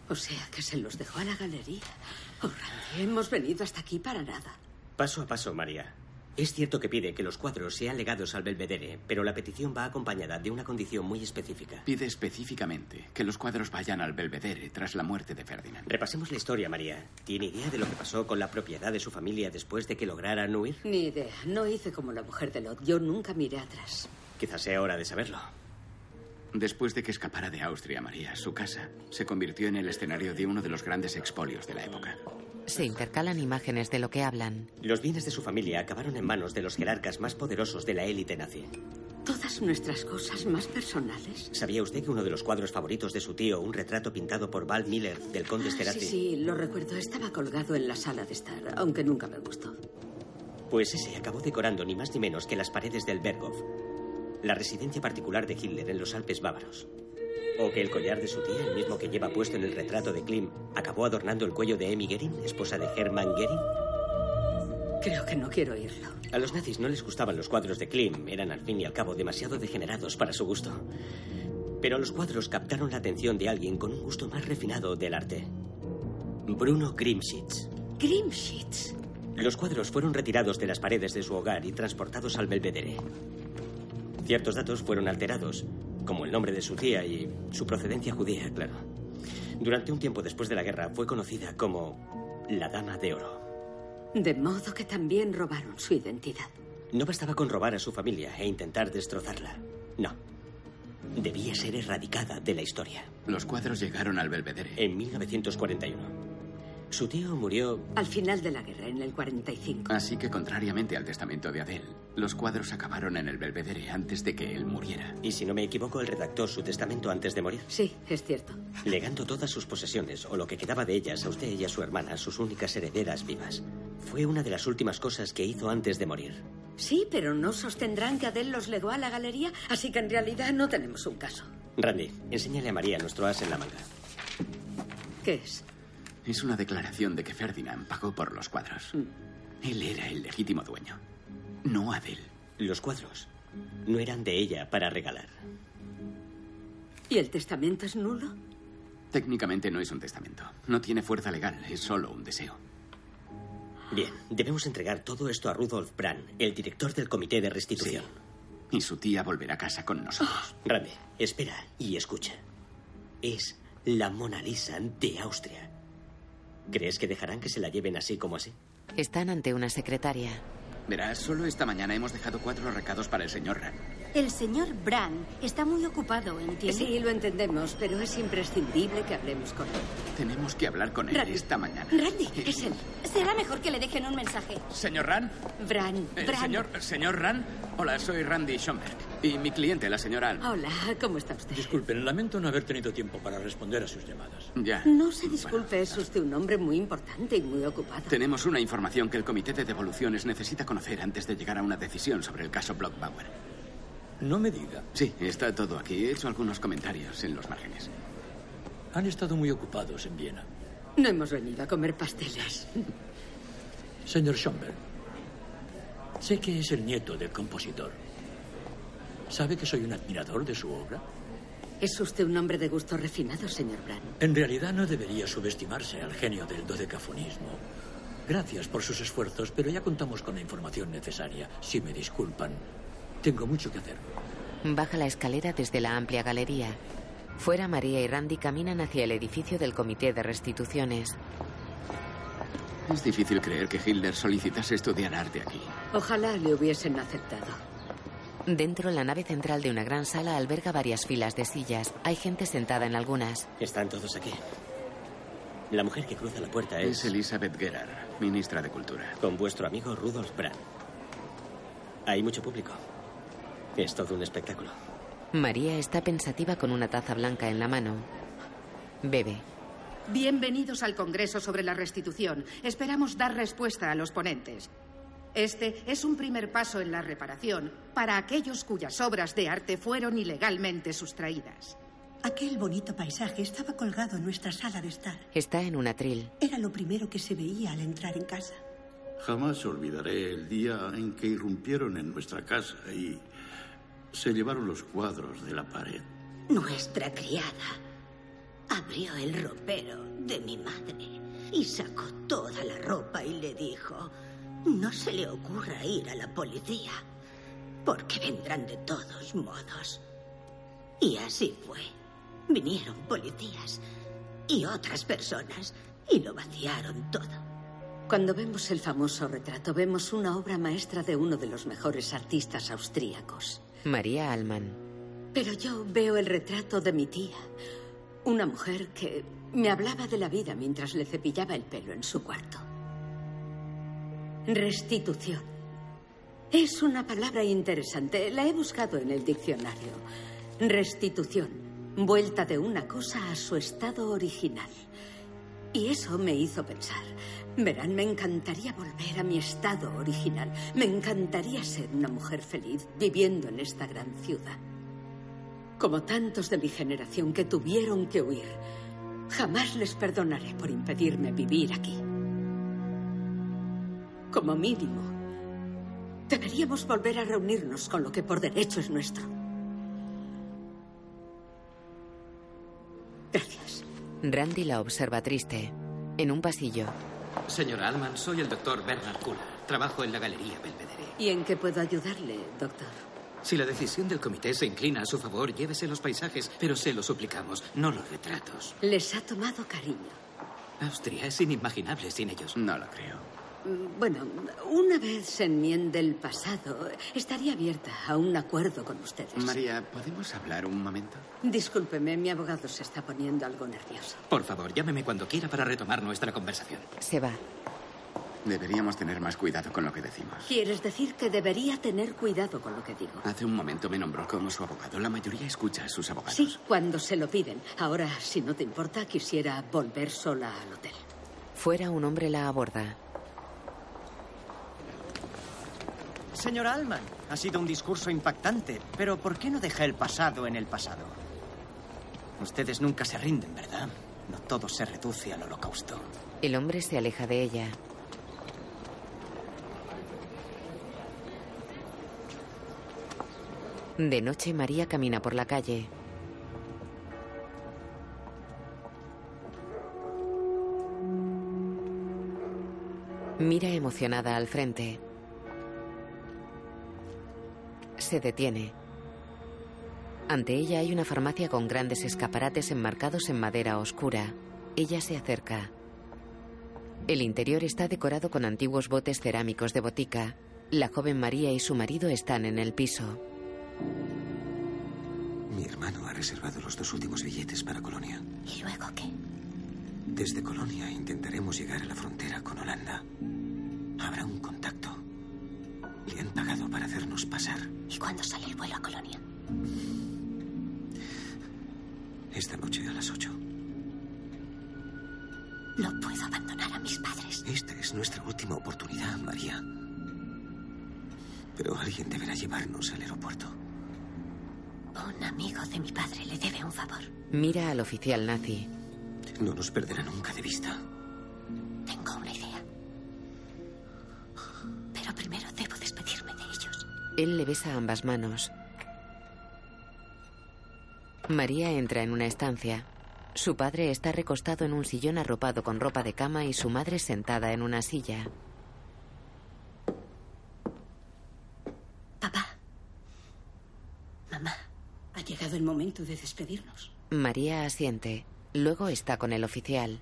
O sea que se los dejó a la galería. Oh, Randy, hemos venido hasta aquí para nada. Paso a paso, María. Es cierto que pide que los cuadros sean legados al Belvedere, pero la petición va acompañada de una condición muy específica. Pide específicamente que los cuadros vayan al Belvedere tras la muerte de Ferdinand. Repasemos la historia, María. ¿Tiene idea de lo que pasó con la propiedad de su familia después de que lograran huir? Ni idea. No hice como la mujer de Lot. Yo nunca miré atrás. Quizás sea hora de saberlo. Después de que escapara de Austria, María, su casa se convirtió en el escenario de uno de los grandes expolios de la época. Se intercalan imágenes de lo que hablan. Los bienes de su familia acabaron en manos de los jerarcas más poderosos de la élite nazi. Todas nuestras cosas más personales. ¿Sabía usted que uno de los cuadros favoritos de su tío, un retrato pintado por Val Miller del conde Ah, sí, sí, lo recuerdo. Estaba colgado en la sala de estar, aunque nunca me gustó. Pues ese acabó decorando ni más ni menos que las paredes del Berghof, la residencia particular de Hitler en los Alpes bávaros. O que el collar de su tía, el mismo que lleva puesto en el retrato de Klim, acabó adornando el cuello de Emmy Goering, esposa de Hermann Goering. Creo que no quiero oírlo. A los nazis no les gustaban los cuadros de Klim, eran al fin y al cabo demasiado degenerados para su gusto. Pero los cuadros captaron la atención de alguien con un gusto más refinado del arte. Bruno Grimschitz. Grimschitz. Los cuadros fueron retirados de las paredes de su hogar y transportados al Belvedere. Ciertos datos fueron alterados, como el nombre de su tía y su procedencia judía, claro. Durante un tiempo después de la guerra fue conocida como la Dama de Oro. De modo que también robaron su identidad. No bastaba con robar a su familia e intentar destrozarla. No. Debía ser erradicada de la historia. Los cuadros llegaron al Belvedere. En 1941. Su tío murió Al final de la guerra, en el 45. Así que, contrariamente al testamento de Adele, los cuadros acabaron en el Belvedere antes de que él muriera. Y si no me equivoco, él redactó su testamento antes de morir. Sí, es cierto. Legando todas sus posesiones, o lo que quedaba de ellas, a usted y a su hermana, sus únicas herederas vivas. Fue una de las últimas cosas que hizo antes de morir. Sí, pero no sostendrán que Adele los legó a la galería, así que en realidad no tenemos un caso. Randy, enséñale a María nuestro as en la manga. ¿Qué es? Es una declaración de que Ferdinand pagó por los cuadros. Él era el legítimo dueño, no Adele. Los cuadros no eran de ella para regalar. ¿Y el testamento es nulo? Técnicamente no es un testamento. No tiene fuerza legal, es solo un deseo. Bien, debemos entregar todo esto a Rudolf Brand, el director del comité de restitución. Y su tía volverá a casa con nosotros. *gasps* Randy, espera y escucha. Es la Mona Lisa de Austria. ¿Crees que dejarán que se la lleven así como así? Están ante una secretaria. Verás, solo esta mañana hemos dejado cuatro recados para el señor Rand. El señor Brand está muy ocupado, ¿entiende? Sí, lo entendemos, pero es imprescindible que hablemos con él. Tenemos que hablar con él Randy. esta mañana. Randy, es él. Será mejor que le dejen un mensaje. ¿Señor Rand? Bran, Eh, Bran. señor, señor Rand. Hola, soy Randy Schomberg. Y mi cliente, la señora Alma. Hola, ¿cómo está usted? Disculpen, lamento no haber tenido tiempo para responder a sus llamadas. Ya. No se disculpe, es usted un hombre muy importante y muy ocupado. Tenemos una información que el comité de devoluciones necesita conocer antes de llegar a una decisión sobre el caso Blockbauer. No me diga. Sí, está todo aquí. He hecho algunos comentarios en los márgenes. Han estado muy ocupados en Viena. No hemos venido a comer pasteles. Señor Schomberg, sé que es el nieto del compositor. ¿Sabe que soy un admirador de su obra? Es usted un hombre de gusto refinado, señor Bran. En realidad no debería subestimarse al genio del dodecafonismo. Gracias por sus esfuerzos, pero ya contamos con la información necesaria. Si me disculpan, tengo mucho que hacer. Baja la escalera desde la amplia galería. Fuera, María y Randy caminan hacia el edificio del comité de restituciones. Es difícil creer que Hitler solicitase estudiar arte aquí. Ojalá le hubiesen aceptado. Dentro, la nave central de una gran sala alberga varias filas de sillas. Hay gente sentada en algunas. Están todos aquí. La mujer que cruza la puerta es... Es Elizabeth Gerard, ministra de Cultura. Con vuestro amigo Rudolf Brand. Hay mucho público. Es todo un espectáculo. María está pensativa con una taza blanca en la mano. Bebe. Bienvenidos al Congreso sobre la Restitución. Esperamos dar respuesta a los ponentes. Este es un primer paso en la reparación para aquellos cuyas obras de arte fueron ilegalmente sustraídas. Aquel bonito paisaje estaba colgado en nuestra sala de estar. Está en un atril. Era lo primero que se veía al entrar en casa. Jamás olvidaré el día en que irrumpieron en nuestra casa y se llevaron los cuadros de la pared. Nuestra criada abrió el ropero de mi madre y sacó toda la ropa y le dijo, no se le ocurra ir a la policía, porque vendrán de todos modos. Y así fue. Vinieron policías y otras personas y lo vaciaron todo. Cuando vemos el famoso retrato, vemos una obra maestra de uno de los mejores artistas austríacos. María Alman. Pero yo veo el retrato de mi tía, una mujer que me hablaba de la vida mientras le cepillaba el pelo en su cuarto. Restitución. Es una palabra interesante. La he buscado en el diccionario. Restitución. Vuelta de una cosa a su estado original. Y eso me hizo pensar. Verán, me encantaría volver a mi estado original. Me encantaría ser una mujer feliz viviendo en esta gran ciudad. Como tantos de mi generación que tuvieron que huir. Jamás les perdonaré por impedirme vivir aquí. Como mínimo, deberíamos volver a reunirnos con lo que por derecho es nuestro. Gracias. Randy la observa triste. En un pasillo. Señora Alman, soy el doctor Bernard Kula. Trabajo en la Galería Belvedere. ¿Y en qué puedo ayudarle, doctor? Si la decisión del comité se inclina a su favor, llévese los paisajes, pero se lo suplicamos, no los retratos. Les ha tomado cariño. Austria es inimaginable sin ellos. No lo creo. Bueno, una vez se enmiende el pasado, estaría abierta a un acuerdo con ustedes. María, ¿podemos hablar un momento? Discúlpeme, mi abogado se está poniendo algo nervioso. Por favor, llámeme cuando quiera para retomar nuestra conversación. Se va. Deberíamos tener más cuidado con lo que decimos. ¿Quieres decir que debería tener cuidado con lo que digo? Hace un momento me nombró como su abogado. La mayoría escucha a sus abogados. Sí, cuando se lo piden. Ahora, si no te importa, quisiera volver sola al hotel. Fuera, un hombre la aborda. Señora Alman, ha sido un discurso impactante, pero ¿por qué no deja el pasado en el pasado? Ustedes nunca se rinden, ¿verdad? No todo se reduce al holocausto. El hombre se aleja de ella. De noche, María camina por la calle. Mira emocionada al frente. Se detiene. Ante ella hay una farmacia con grandes escaparates enmarcados en madera oscura. Ella se acerca. El interior está decorado con antiguos botes cerámicos de botica. La joven María y su marido están en el piso. Mi hermano ha reservado los dos últimos billetes para Colonia. ¿Y luego qué? Desde Colonia intentaremos llegar a la frontera con Holanda. Habrá un contacto. Le han pagado para hacernos pasar. ¿Y cuándo sale el vuelo a Colonia? Esta noche a las ocho. No puedo abandonar a mis padres. Esta es nuestra última oportunidad, María. Pero alguien deberá llevarnos al aeropuerto. Un amigo de mi padre le debe un favor. Mira al oficial nazi. No nos perderá nunca de vista. Tengo idea. Pero primero debo despedirme de ellos. Él le besa ambas manos. María entra en una estancia. Su padre está recostado en un sillón arropado con ropa de cama y su madre sentada en una silla. Papá. Mamá. Ha llegado el momento de despedirnos. María asiente. Luego está con el oficial.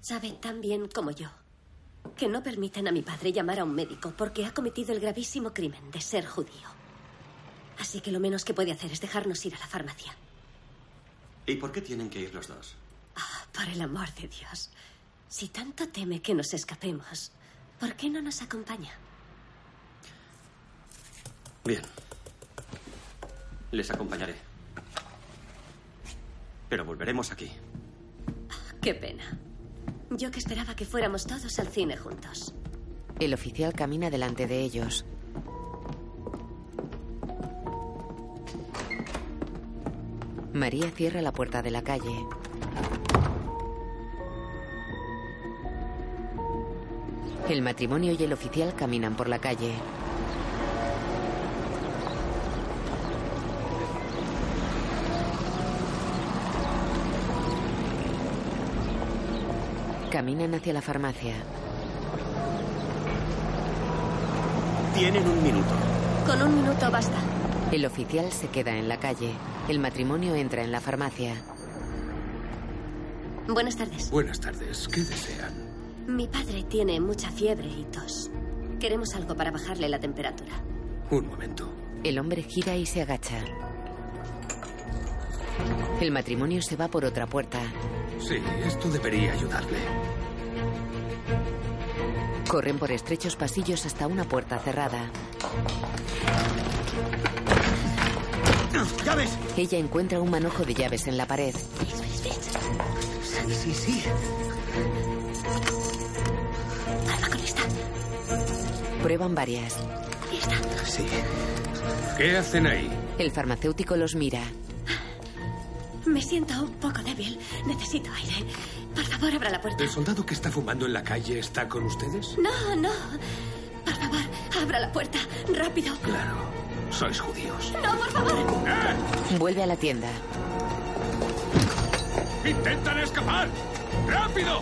Saben tan bien como yo que no permiten a mi padre llamar a un médico porque ha cometido el gravísimo crimen de ser judío. Así que lo menos que puede hacer es dejarnos ir a la farmacia. ¿Y por qué tienen que ir los dos? Ah, por el amor de Dios. Si tanto teme que nos escapemos, ¿por qué no nos acompaña? Bien. Les acompañaré. Pero volveremos aquí. Qué pena. Yo que esperaba que fuéramos todos al cine juntos. El oficial camina delante de ellos. María cierra la puerta de la calle. El matrimonio y el oficial caminan por la calle. Caminan hacia la farmacia. Tienen un minuto. Con un minuto basta. El oficial se queda en la calle. El matrimonio entra en la farmacia. Buenas tardes. Buenas tardes. ¿Qué desean? Mi padre tiene mucha fiebre y tos. Queremos algo para bajarle la temperatura. Un momento. El hombre gira y se agacha. El matrimonio se va por otra puerta. Sí, esto debería ayudarle. Corren por estrechos pasillos hasta una puerta cerrada. ¡Llaves! Ella encuentra un manojo de llaves en la pared. Sí, sí, sí. Prueba con esta. Prueban varias. Y esta. Sí. ¿Qué hacen ahí? El farmacéutico los mira. Me siento un poco débil. Necesito aire. Favor, abra la puerta. ¿El soldado que está fumando en la calle está con ustedes? No, no. Por favor, abra la puerta. Rápido. Claro. Sois judíos. No, por favor. Vuelve a la tienda. ¡Intentan escapar! ¡Rápido!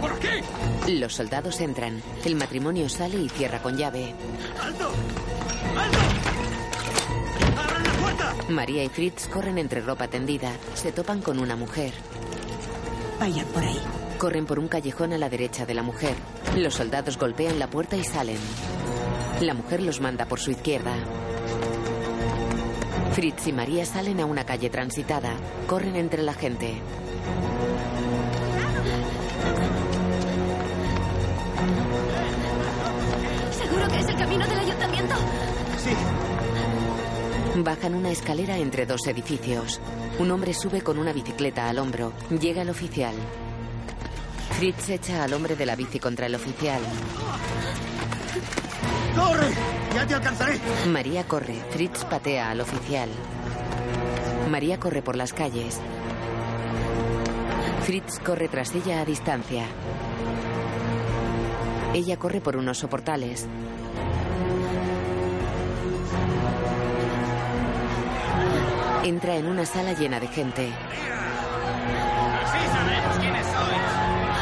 ¡Por aquí! Los soldados entran. El matrimonio sale y cierra con llave. ¡Alto! ¡Alto! ¡Abran la puerta! María y Fritz corren entre ropa tendida. Se topan con una mujer. Vayan por ahí. Corren por un callejón a la derecha de la mujer. Los soldados golpean la puerta y salen. La mujer los manda por su izquierda. Fritz y María salen a una calle transitada. Corren entre la gente. Bajan una escalera entre dos edificios. Un hombre sube con una bicicleta al hombro. Llega el oficial. Fritz echa al hombre de la bici contra el oficial. ¡Corre! ¡Ya te alcanzaré! María corre. Fritz patea al oficial. María corre por las calles. Fritz corre tras ella a distancia. Ella corre por unos soportales. Entra en una sala llena de gente.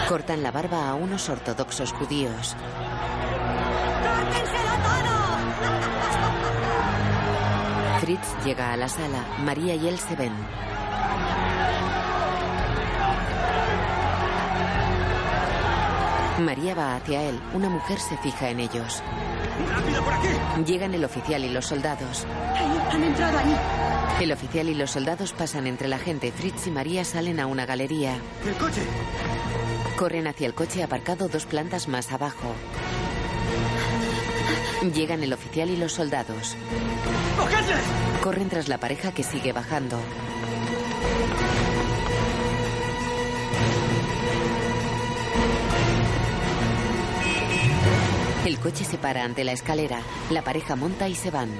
Cortan la barba a unos ortodoxos judíos. Fritz llega a la sala. María y él se ven. María va hacia él. Una mujer se fija en ellos. ¡Rápido por aquí! Llegan el oficial y los soldados. Han entrado ahí. El oficial y los soldados pasan entre la gente. Fritz y María salen a una galería. ¡El coche! Corren hacia el coche aparcado dos plantas más abajo. Llegan el oficial y los soldados. ¡Cogedles! Corren tras la pareja que sigue bajando. El coche se para ante la escalera. La pareja monta y se van.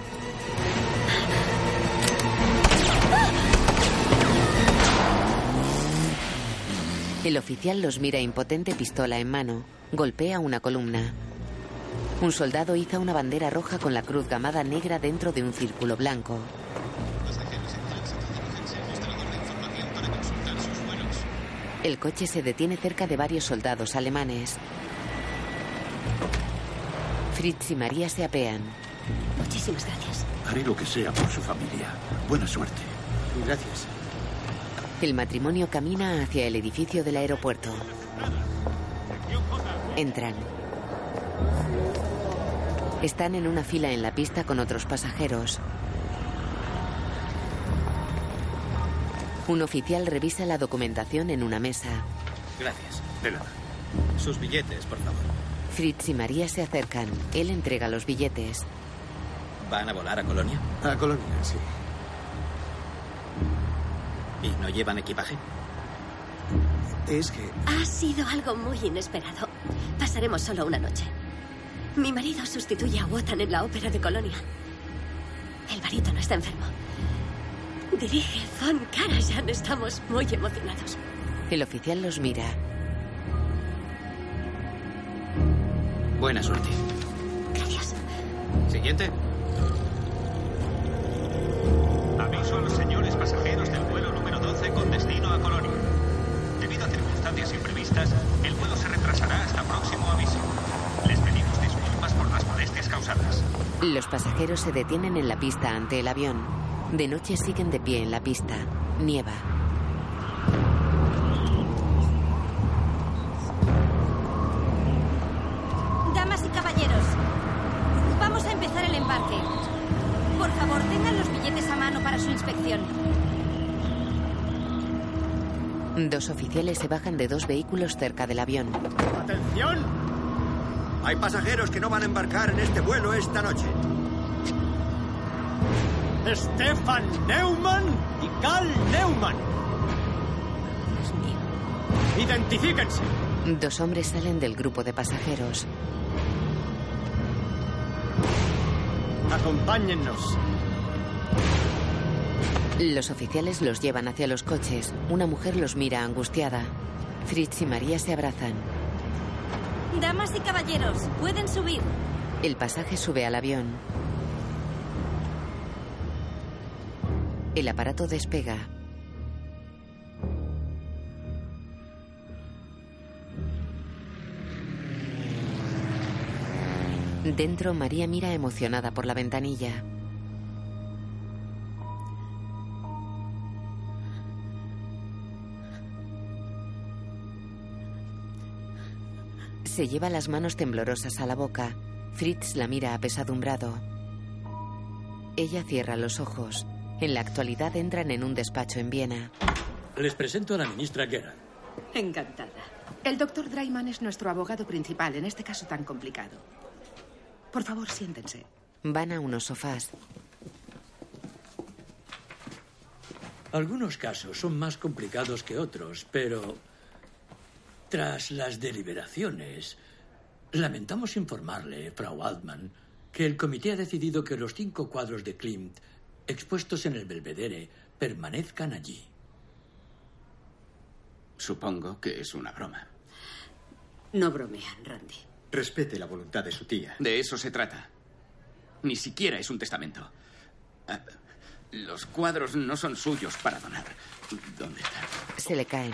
El oficial los mira impotente, pistola en mano. Golpea una columna. Un soldado iza una bandera roja con la cruz gamada negra dentro de un círculo blanco. El coche se detiene cerca de varios soldados alemanes. Fritz y María se apean. Muchísimas gracias. Haré lo que sea por su familia. Buena suerte. Gracias. El matrimonio camina hacia el edificio del aeropuerto. Entran. Están en una fila en la pista con otros pasajeros. Un oficial revisa la documentación en una mesa. Gracias. De nada. Sus billetes, por favor. Fritz y María se acercan. Él entrega los billetes. ¿Van a volar a Colonia? A Colonia, sí. ¿Y no llevan equipaje? Es que Ha sido algo muy inesperado. Pasaremos solo una noche. Mi marido sustituye a Wotan en la ópera de Colonia. El barítono está enfermo. Dirige Von Karajan. Estamos muy emocionados. El oficial los mira. Buena suerte. Gracias. Siguiente. Aviso a los señores pasajeros del vuelo número 12 con destino a Colonia. Debido a circunstancias imprevistas, el vuelo se retrasará hasta próximo aviso. Les pedimos disculpas por las molestias causadas. Los pasajeros se detienen en la pista ante el avión. De noche siguen de pie en la pista. Nieva. Embarque. Por favor, tengan los billetes a mano para su inspección. Dos oficiales se bajan de dos vehículos cerca del avión. ¡Atención! Hay pasajeros que no van a embarcar en este vuelo esta noche. Stefan Neumann y Karl Neumann. Identifíquense. Dos hombres salen del grupo de pasajeros. Acompáñennos. Los oficiales los llevan hacia los coches. Una mujer los mira angustiada. Fritz y María se abrazan. Damas y caballeros, pueden subir. El pasaje sube al avión. El aparato despega. Dentro, María mira emocionada por la ventanilla. Se lleva las manos temblorosas a la boca. Fritz la mira apesadumbrado. Ella cierra los ojos. En la actualidad entran en un despacho en Viena. Les presento a la ministra Gerard. Encantada. El doctor Draiman es nuestro abogado principal en este caso tan complicado. Por favor, siéntense. Van a unos sofás. Algunos casos son más complicados que otros, pero tras las deliberaciones, lamentamos informarle, Frau Altman, que el comité ha decidido que los cinco cuadros de Klimt expuestos en el belvedere, permanezcan allí. Supongo que es una broma. No bromean, Randy. Respete la voluntad de su tía. De eso se trata. Ni siquiera es un testamento. Ah, Los cuadros no son suyos para donar. ¿Dónde están? Se le caen.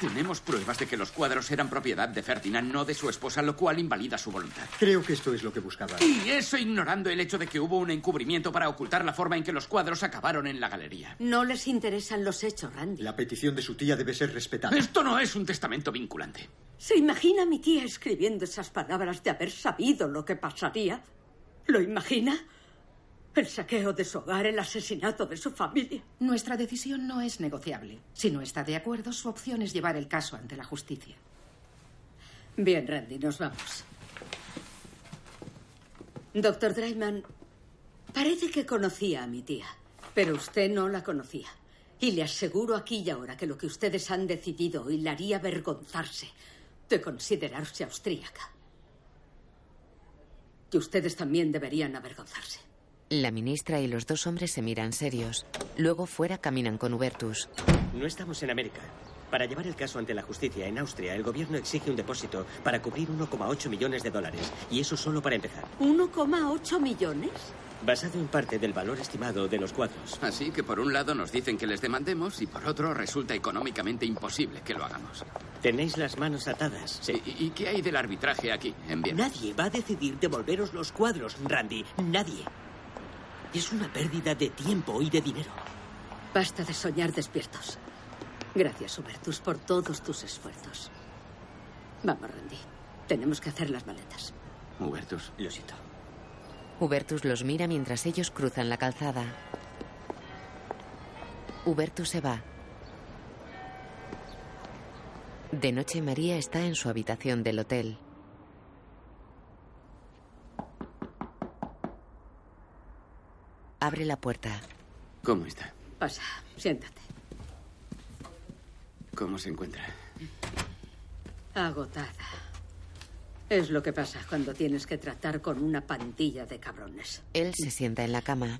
Tenemos pruebas de que los cuadros eran propiedad de Ferdinand, no de su esposa, lo cual invalida su voluntad. Creo que esto es lo que buscaba. Y eso ignorando el hecho de que hubo un encubrimiento para ocultar la forma en que los cuadros acabaron en la galería. No les interesan los hechos, Randy. La petición de su tía debe ser respetada. Esto no es un testamento vinculante. ¿Se imagina a mi tía escribiendo esas palabras de haber sabido lo que pasaría? ¿Lo imagina? El saqueo de su hogar, el asesinato de su familia. Nuestra decisión no es negociable. Si no está de acuerdo, su opción es llevar el caso ante la justicia. Bien, Randy, nos vamos. Doctor Dryman, parece que conocía a mi tía, pero usted no la conocía. Y le aseguro aquí y ahora que lo que ustedes han decidido hoy le haría avergonzarse de considerarse austríaca. Y ustedes también deberían avergonzarse. La ministra y los dos hombres se miran serios. Luego fuera caminan con Hubertus. No estamos en América. Para llevar el caso ante la justicia en Austria, el gobierno exige un depósito para cubrir 1,8 millones de dólares. Y eso solo para empezar. ¿1,8 millones? Basado en parte del valor estimado de los cuadros. Así que por un lado nos dicen que les demandemos y por otro resulta económicamente imposible que lo hagamos. Tenéis las manos atadas. Sí. ¿Y, y qué hay del arbitraje aquí, en Viena? Nadie va a decidir devolveros los cuadros, Randy. Nadie. Es una pérdida de tiempo y de dinero. Basta de soñar despiertos. Gracias, Hubertus, por todos tus esfuerzos. Vamos, Randy. Tenemos que hacer las maletas. Hubertus. Lo siento. Hubertus los mira mientras ellos cruzan la calzada. Hubertus se va. De noche María está en su habitación del hotel. Abre la puerta. ¿Cómo está? Pasa, siéntate. ¿Cómo se encuentra? Agotada. Es lo que pasa cuando tienes que tratar con una pandilla de cabrones. Él se sienta en la cama.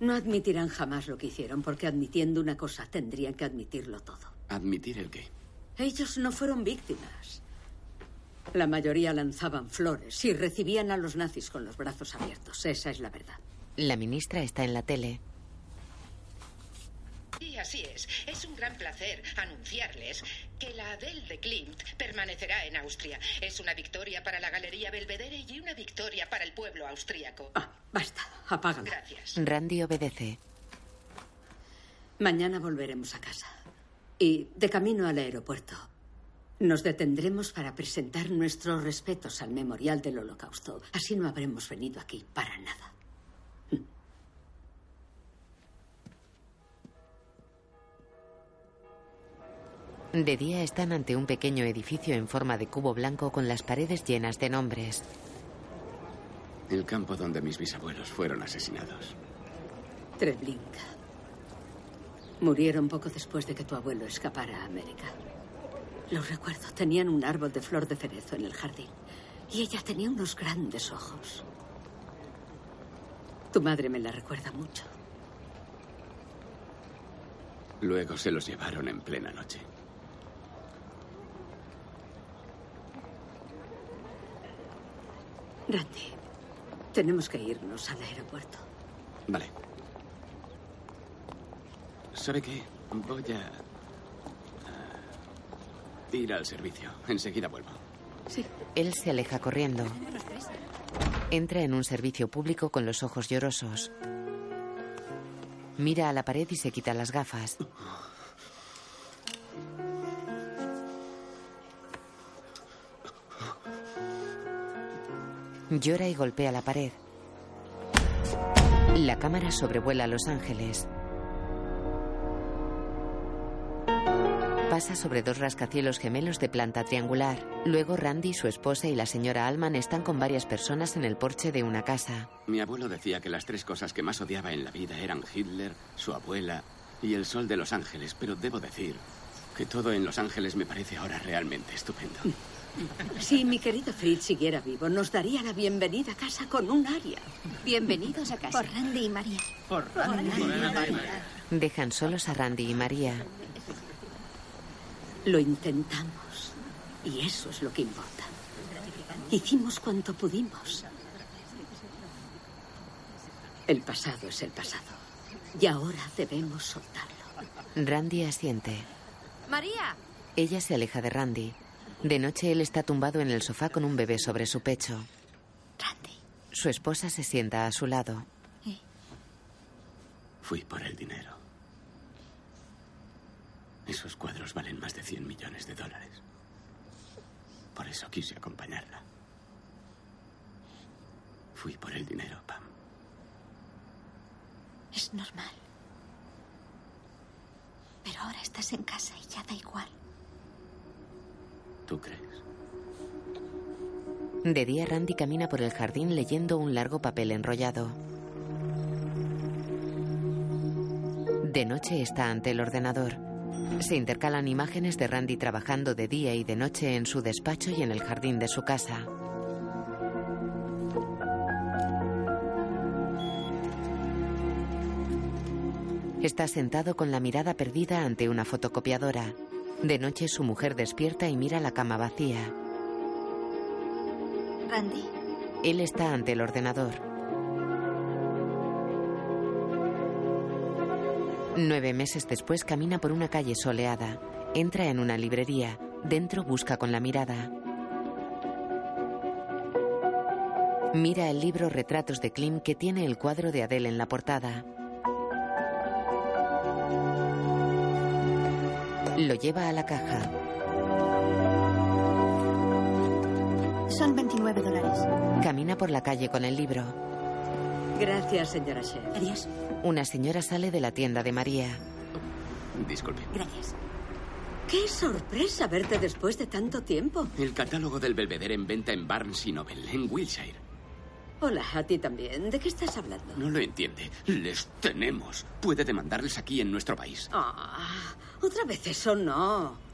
No admitirán jamás lo que hicieron, porque admitiendo una cosa tendrían que admitirlo todo. ¿Admitir el qué? Ellos no fueron víctimas. La mayoría lanzaban flores y recibían a los nazis con los brazos abiertos. Esa es la verdad. La ministra está en la tele. Y así es. Es un gran placer anunciarles que la Adele de Klimt permanecerá en Austria. Es una victoria para la Galería Belvedere y una victoria para el pueblo austríaco. Ah, basta. Apágala. Gracias. Randy obedece. Mañana volveremos a casa. Y de camino al aeropuerto, nos detendremos para presentar nuestros respetos al memorial del Holocausto. Así no habremos venido aquí para nada. De día están ante un pequeño edificio en forma de cubo blanco con las paredes llenas de nombres. El campo donde mis bisabuelos fueron asesinados. Treblinka. Murieron poco después de que tu abuelo escapara a América. Lo recuerdo. Tenían un árbol de flor de cerezo en el jardín. Y ella tenía unos grandes ojos. Tu madre me la recuerda mucho. Luego se los llevaron en plena noche. Randy, tenemos que irnos al aeropuerto. Vale. ¿Sabe qué? Voy a... a ir al servicio. Enseguida vuelvo. Sí. Él se aleja corriendo. Entra en un servicio público con los ojos llorosos. Mira a la pared y se quita las gafas. Llora y golpea la pared. La cámara sobrevuela Los Ángeles. Pasa sobre dos rascacielos gemelos de planta triangular. Luego Randy, su esposa y la señora Alman están con varias personas en el porche de una casa. Mi abuelo decía que las tres cosas que más odiaba en la vida eran Hitler, su abuela y el sol de Los Ángeles, pero debo decir Que todo en Los Ángeles me parece ahora realmente estupendo. Si mi querido Fritz siguiera vivo, nos daría la bienvenida a casa con un aria. Bienvenidos a casa. Por Randy y María. Por Randy y María. Dejan solos a Randy y María. Lo intentamos. Y eso es lo que importa. Hicimos cuanto pudimos. El pasado es el pasado. Y ahora debemos soltarlo. Randy asiente. María. Ella se aleja de Randy. De noche él está tumbado en el sofá con un bebé sobre su pecho. Randy. Su esposa se sienta a su lado. Fui por el dinero. Esos cuadros valen más de 100 millones de dólares. Por eso quise acompañarla. Fui por el dinero, Pam. Es normal. Pero ahora estás en casa y ya da igual. ¿Tú crees? De día Randy camina por el jardín leyendo un largo papel enrollado. De noche está ante el ordenador. Se intercalan imágenes de Randy trabajando de día y de noche en su despacho y en el jardín de su casa. Está sentado con la mirada perdida ante una fotocopiadora. De noche su mujer despierta y mira la cama vacía. Randy. Él está ante el ordenador. Nueve meses después camina por una calle soleada. Entra en una librería. Dentro busca con la mirada. Mira el libro Retratos de Klim que tiene el cuadro de Adele en la portada. Lo lleva a la caja. Son 29 dólares. Camina por la calle con el libro. Gracias, señora Shea. Adiós. Una señora sale de la tienda de María. Disculpe. Gracias. ¡Qué sorpresa verte después de tanto tiempo! El catálogo del Belvedere en venta en Barnes y Noble, en Wilshire. Hola, a ti también. ¿De qué estás hablando? No lo entiende. Les tenemos. Puede demandarles aquí en nuestro país. Ah, otra vez eso no.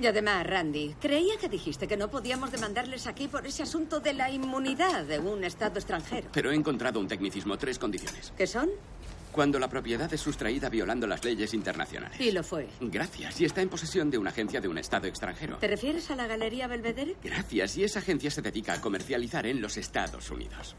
Y además, Randy, creía que dijiste que no podíamos demandarles aquí por ese asunto de la inmunidad de un Estado extranjero. Pero he encontrado un tecnicismo, tres condiciones. ¿Qué son? Cuando la propiedad es sustraída violando las leyes internacionales. Y lo fue. Gracias. Y está en posesión de una agencia de un Estado extranjero. ¿Te refieres a la Galería Belvedere? Gracias. Y esa agencia se dedica a comercializar en los Estados Unidos.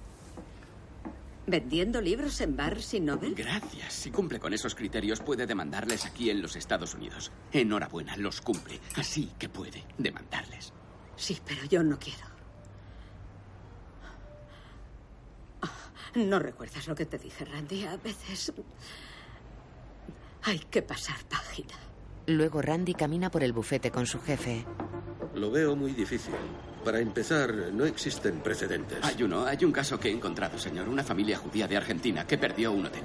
¿Vendiendo libros en Barnes y Noble? Gracias. Si cumple con esos criterios, puede demandarles aquí en los Estados Unidos. Enhorabuena, los cumple. Así que puede demandarles. Sí, pero yo no quiero. No recuerdas lo que te dije, Randy. A veces hay que pasar página. Luego Randy camina por el bufete con su jefe. Lo veo muy difícil. Para empezar, no existen precedentes. Hay uno, hay un caso que he encontrado, señor. Una familia judía de Argentina que perdió un hotel.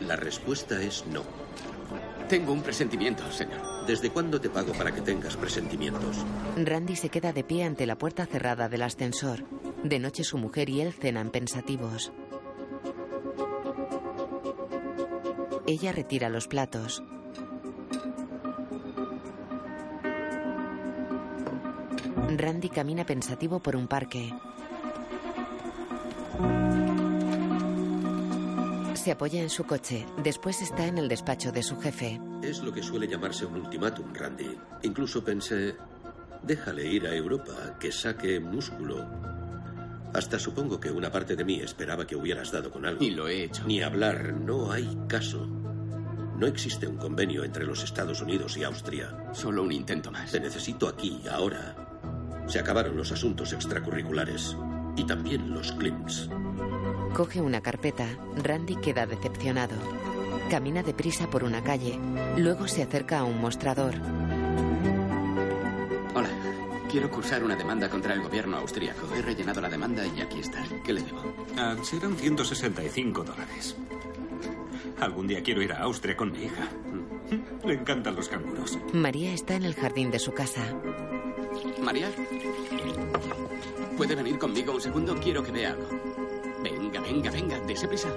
La respuesta es no. Tengo un presentimiento, señor. ¿Desde cuándo te pago para que tengas presentimientos? Randy se queda de pie ante la puerta cerrada del ascensor. De noche su mujer y él cenan pensativos. Ella retira los platos. Randy camina pensativo por un parque. Se apoya en su coche. Después está en el despacho de su jefe. Es lo que suele llamarse un ultimátum, Randy. Incluso pensé, déjale ir a Europa, que saque músculo. Hasta supongo que una parte de mí esperaba que hubieras dado con algo. Y lo he hecho. Ni hablar, no hay caso. No existe un convenio entre los Estados Unidos y Austria. Solo un intento más. Te necesito aquí, ahora. Se acabaron los asuntos extracurriculares. Y también los clims. Coge una carpeta. Randy queda decepcionado. Camina deprisa por una calle. Luego se acerca a un mostrador. Hola. Quiero cursar una demanda contra el gobierno austríaco. He rellenado la demanda y aquí está. ¿Qué le debo? Ah, serán 165 dólares. Algún día quiero ir a Austria con mi hija. Le encantan los canguros. María está en el jardín de su casa. María. ¿Puede venir conmigo un segundo? Quiero que vea algo. Venga, venga, venga. Dese prisa.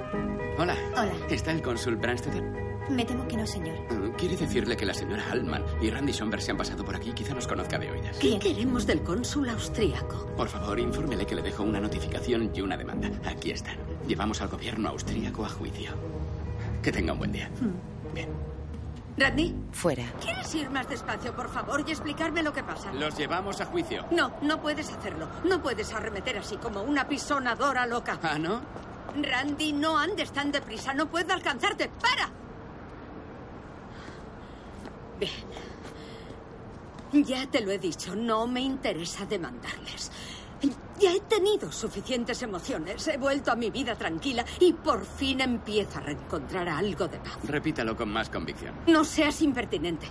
Hola. Hola. ¿Está el cónsul Branstetter? Me temo que no, señor. Mm, ¿Quiere decirle que la señora Altman y Randy Schomberg se han pasado por aquí? Quizá nos conozca de oídas. ¿Qué queremos del cónsul austríaco? Por favor, infórmele que le dejo una notificación y una demanda. Aquí están. Llevamos al gobierno austríaco a juicio. Que tenga un buen día. Bien. Randy, Fuera. ¿quieres ir más despacio, por favor, y explicarme lo que pasa? Los llevamos a juicio. No, no puedes hacerlo. No puedes arremeter así como una pisonadora loca. ¿Ah, no? Randy, no andes tan deprisa. No puedo alcanzarte. ¡Para! Bien. Ya te lo he dicho, no me interesa demandarles. Ya he tenido suficientes emociones, he vuelto a mi vida tranquila y por fin empiezo a reencontrar algo de paz. Repítalo con más convicción. No seas impertinente.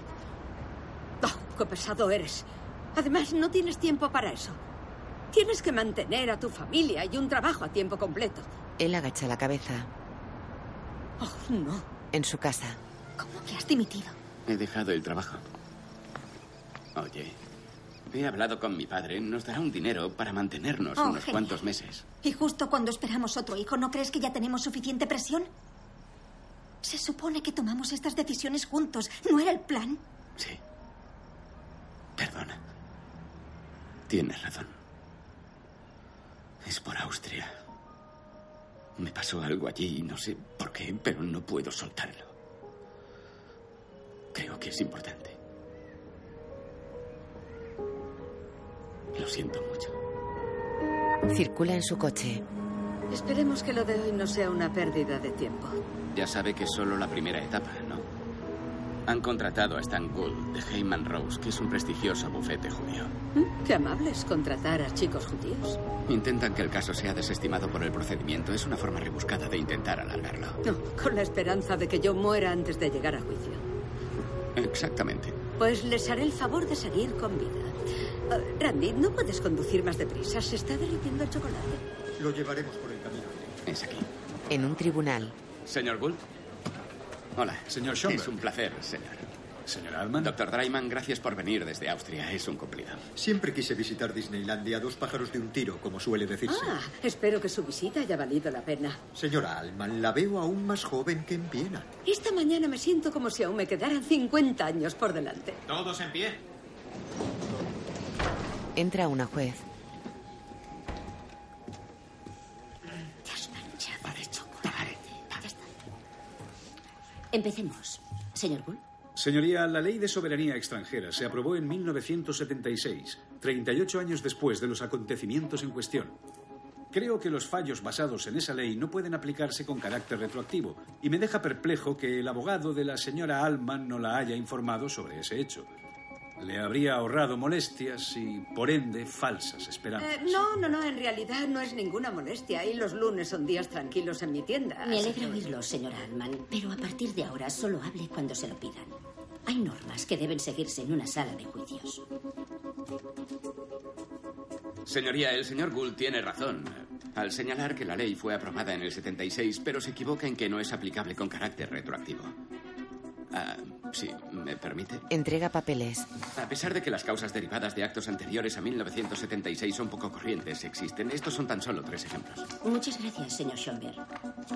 Oh, qué pesado eres. Además, no tienes tiempo para eso. Tienes que mantener a tu familia y un trabajo a tiempo completo. Él agacha la cabeza. Oh, no. En su casa. ¿Cómo que has dimitido? He dejado el trabajo. Oye, he hablado con mi padre. Nos dará un dinero para mantenernos Oh, unos genial. cuantos meses. Y justo cuando esperamos otro hijo, ¿no crees que ya tenemos suficiente presión? Se supone que tomamos estas decisiones juntos. ¿No era el plan? Sí. Perdona. Tienes razón. Es por Austria. Me pasó algo allí y no sé por qué, pero no puedo soltarlo. Creo que es importante. Lo siento mucho. Circula en su coche. Esperemos que lo de hoy no sea una pérdida de tiempo. Ya sabe que es solo la primera etapa, ¿no? Han contratado a Stan Gould de Heyman Rose, que es un prestigioso bufete judío. ¿Mm? Qué amables contratar a chicos judíos. Intentan que el caso sea desestimado por el procedimiento. Es una forma rebuscada de intentar alargarlo. No, con la esperanza de que yo muera antes de llegar a juicio. Exactamente. Pues les haré el favor de seguir con vida. Ah, Randy, ¿no puedes conducir más deprisa? Se está derritiendo el chocolate. Lo llevaremos por el camino. Es aquí. En un tribunal. Señor Gould. Hola. Señor Schomberg. Es un placer, señor. Señor Alman. Doctor Dreiman, gracias por venir desde Austria. Es un cumplido. Siempre quise visitar Disneylandia, dos pájaros de un tiro, como suele decirse. Ah, espero que su visita haya valido la pena. Señora Alman, la veo aún más joven que en Viena. Esta mañana me siento como si aún me quedaran 50 años por delante. Todos en pie. Entra una juez. Empecemos. Señor Bull. Señoría, la ley de soberanía extranjera se aprobó en 1976, 38 años después de los acontecimientos en cuestión. Creo que los fallos basados en esa ley no pueden aplicarse con carácter retroactivo, y me deja perplejo que el abogado de la señora Alman no la haya informado sobre ese hecho. Le habría ahorrado molestias y, por ende, falsas esperanzas. Eh, no, no, no, en realidad no es ninguna molestia y los lunes son días tranquilos en mi tienda. Me alegra que- oírlo, señora Alman, pero a partir de ahora solo hable cuando se lo pidan. Hay normas que deben seguirse en una sala de juicios. Señoría, el señor Gould tiene razón al señalar que la ley fue aprobada en el 76, pero se equivoca en que no es aplicable con carácter retroactivo. Ah, sí, ¿me permite? Entrega papeles. A pesar de que las causas derivadas de actos anteriores a 1976 son poco corrientes, existen. Estos son tan solo tres ejemplos. Muchas gracias, señor Schomberg.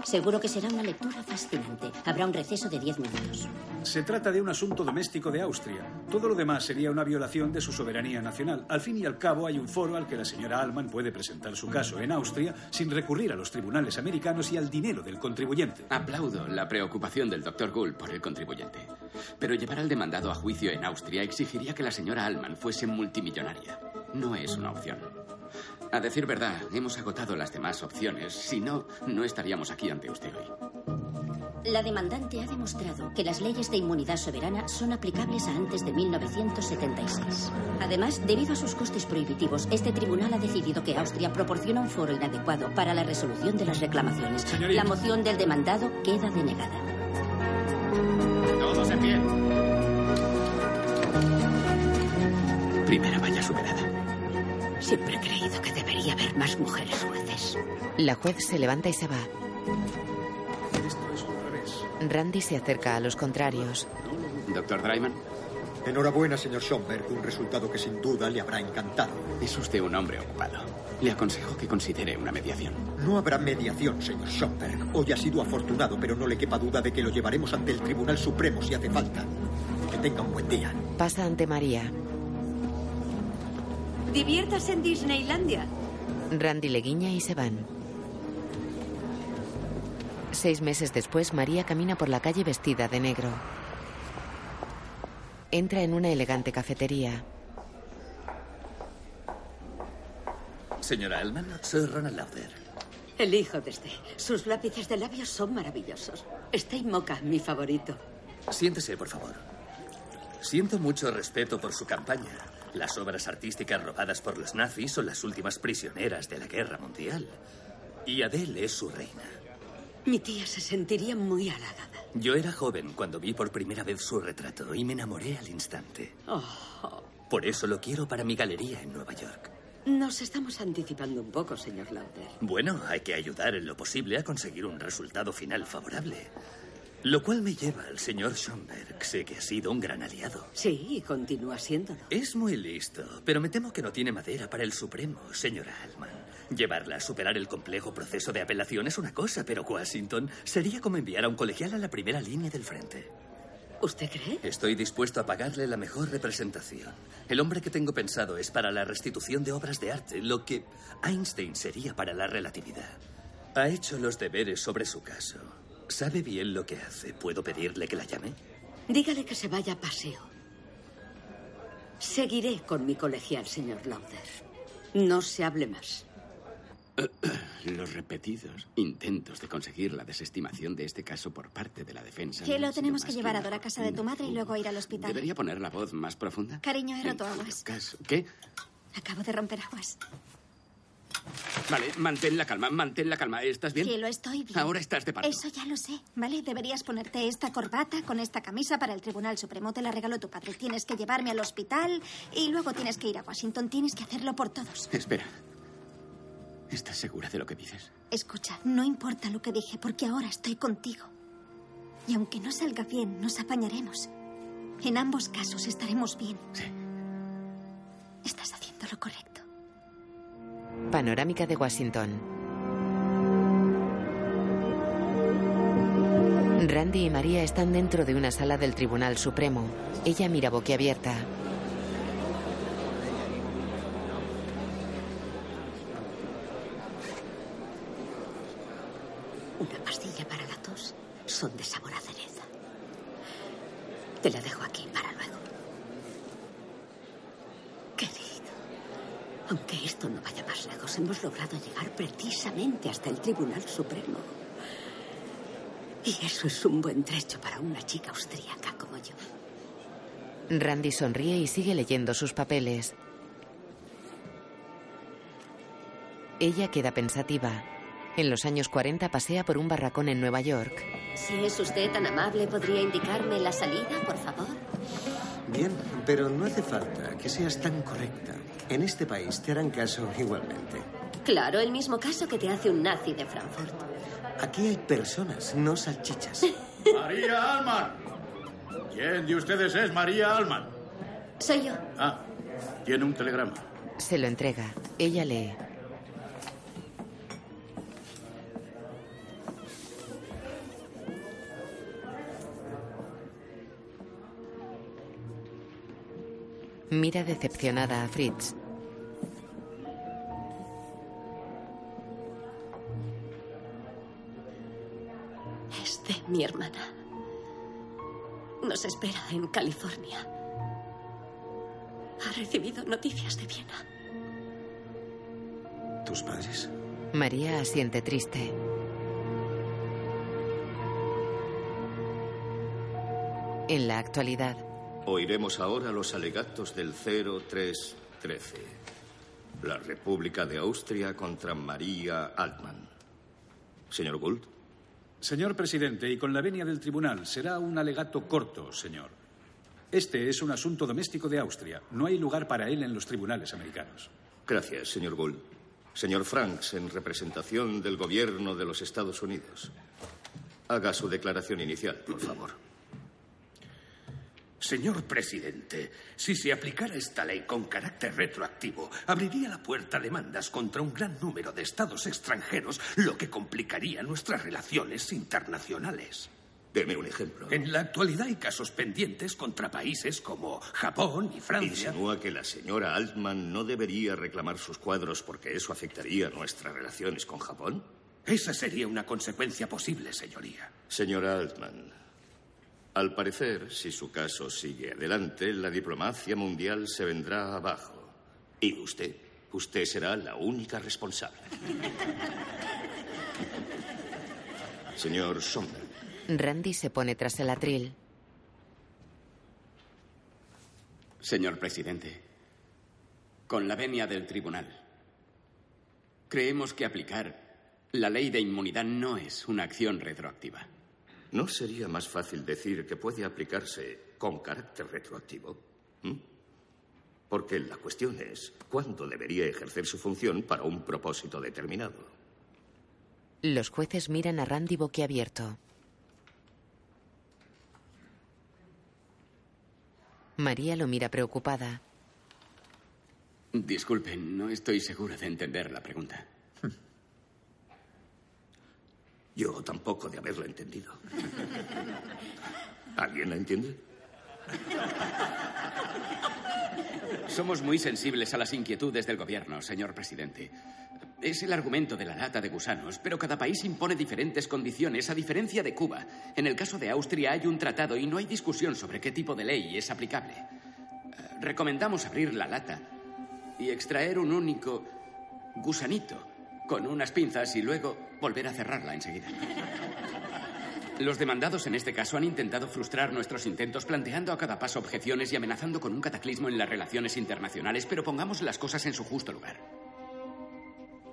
Seguro que será una lectura fascinante. Habrá un receso de diez minutos. Se trata de un asunto doméstico de Austria. Todo lo demás sería una violación de su soberanía nacional. Al fin y al cabo, hay un foro al que la señora Alman puede presentar su caso en Austria sin recurrir a los tribunales americanos y al dinero del contribuyente. Aplaudo la preocupación del doctor Gould por el contribuyente. Pero llevar al demandado a juicio en Austria exigiría que la señora Alman fuese multimillonaria. No es una opción. A decir verdad, hemos agotado las demás opciones. Si no, no estaríamos aquí ante usted hoy. La demandante ha demostrado que las leyes de inmunidad soberana son aplicables a antes de 1976. Además, debido a sus costes prohibitivos, este tribunal ha decidido que Austria proporciona un foro inadecuado para la resolución de las reclamaciones. Señorita. La moción del demandado queda denegada. Todos en pie. Primera valla superada. Siempre he creído que debería haber más mujeres jueces. La juez se levanta y se va. Esto es al revés. Randy se acerca a los contrarios. Doctor Dreiman, Enhorabuena, señor Schomberg, un resultado que sin duda le habrá encantado. Es usted un hombre ocupado. Le aconsejo que considere una mediación. No habrá mediación, señor Schomberg. Hoy ha sido afortunado, pero no le quepa duda de que lo llevaremos ante el Tribunal Supremo si hace falta. Que tenga un buen día. Pasa ante María. Diviértase en Disneylandia. Randy le guiña y se van. Seis meses después, María camina por la calle vestida de negro. Entra en una elegante cafetería. Señora Alman, soy Ronald Lauder. El hijo de este. Sus lápices de labios son maravillosos. Stay Mocha, mi favorito. Siéntese, por favor. Siento mucho respeto por su campaña. Las obras artísticas robadas por los nazis son las últimas prisioneras de la guerra mundial. Y Adele es su reina. Mi tía se sentiría muy halagada. Yo era joven cuando vi por primera vez su retrato y me enamoré al instante. Oh, Por eso lo quiero para mi galería en Nueva York. nos estamos anticipando un poco, señor Lauder. Bueno, hay que ayudar en lo posible a conseguir un resultado final favorable. Lo cual me lleva al señor Schomberg. Sé que ha sido un gran aliado. Sí, y continúa siéndolo. Es muy listo, pero me temo que no tiene madera para el Supremo, señora Alman. Llevarla a superar el complejo proceso de apelación es una cosa, pero Washington sería como enviar a un colegial a la primera línea del frente. ¿Usted cree? Estoy dispuesto a pagarle la mejor representación. El hombre que tengo pensado es para la restitución de obras de arte, lo que Einstein sería para la relatividad. Ha hecho los deberes sobre su caso. Sabe bien lo que hace. ¿Puedo pedirle que la llame? Dígale que se vaya a paseo. Seguiré con mi colegial, señor Lauder. No se hable más. *clears throat* Los repetidos intentos de conseguir la desestimación de este caso por parte de la defensa. Que lo tenemos que llevar a Dora a casa de tu madre y luego ir al hospital. ¿Debería poner la voz más profunda? Cariño, he roto aguas. Caso- ¿Qué? Acabo de romper aguas. Vale, mantén la calma, mantén la calma. ¿Estás bien? Que lo estoy bien. Ahora estás de parto. Eso ya lo sé, ¿vale? Deberías ponerte esta corbata con esta camisa para el Tribunal Supremo. Te la regaló tu padre. Tienes que llevarme al hospital y luego tienes que ir a Washington. Tienes que hacerlo por todos. Espera. ¿Estás segura de lo que dices? Escucha, no importa lo que dije, porque ahora estoy contigo. Y aunque no salga bien, nos apañaremos. En ambos casos estaremos bien. Sí. Estás haciendo lo correcto. Panorámica de Washington. Randy y María están dentro de una sala del Tribunal Supremo. Ella mira boquiabierta. Una pastilla para la tos son de sabor a cereza. Te la dejo aquí para luego. Querido, aunque esto no vaya más lejos, hemos logrado llegar precisamente hasta el Tribunal Supremo. Y eso es un buen trecho para una chica austríaca como yo. Randy sonríe y sigue leyendo sus papeles. Ella queda pensativa. En los años 40 pasea por un barracón en Nueva York. Si es usted tan amable, ¿podría indicarme la salida, por favor? Bien, pero no hace falta que seas tan correcta. En este país te harán caso igualmente. Claro, el mismo caso que te hace un nazi de Frankfurt. Aquí hay personas, no salchichas. *laughs* María Alman. ¿Quién de ustedes es María Alman? Soy yo. Ah, tiene un telegrama. Se lo entrega. Ella lee. Mira decepcionada a Fritz. Es de mi hermana. Nos espera en California. Ha recibido noticias de Viena. ¿Tus padres? María asiente triste. En la actualidad, Oiremos ahora los alegatos del 0313. La República de Austria contra María Altman. Señor Gould. Señor presidente, y con la venia del tribunal, será un alegato corto, señor. Este es un asunto doméstico de Austria. No hay lugar para él en los tribunales americanos. Gracias, señor Gould. Señor Franks, en representación del gobierno de los Estados Unidos. Haga su declaración inicial, por favor. Señor presidente, si se aplicara esta ley con carácter retroactivo, abriría la puerta a demandas contra un gran número de estados extranjeros, lo que complicaría nuestras relaciones internacionales. Deme un ejemplo. En la actualidad hay casos pendientes contra países como Japón y Francia. ¿Insinúa que la señora Altman no debería reclamar sus cuadros porque eso afectaría nuestras relaciones con Japón? Esa sería una consecuencia posible, señoría. Señora Altman, al parecer, si su caso sigue adelante, la diplomacia mundial se vendrá abajo. Y usted, usted será la única responsable. Señor Sommer, Randy se pone tras el atril. Señor presidente, con la venia del tribunal, creemos que aplicar la ley de inmunidad no es una acción retroactiva. ¿No sería más fácil decir que puede aplicarse con carácter retroactivo? ¿Mm? Porque la cuestión es cuándo debería ejercer su función para un propósito determinado. Los jueces miran a Randy boquiabierto. María lo mira preocupada. Disculpen, no estoy segura de entender la pregunta. Yo tampoco de haberla entendido. ¿Alguien la entiende? Somos muy sensibles a las inquietudes del gobierno, señor presidente. Es el argumento de la lata de gusanos, pero cada país impone diferentes condiciones, a diferencia de Cuba. En el caso de Austria hay un tratado y no hay discusión sobre qué tipo de ley es aplicable. Eh, Recomendamos abrir la lata y extraer un único gusanito con unas pinzas y luego volver a cerrarla enseguida. Los demandados en este caso han intentado frustrar nuestros intentos planteando a cada paso objeciones y amenazando con un cataclismo en las relaciones internacionales, pero pongamos las cosas en su justo lugar.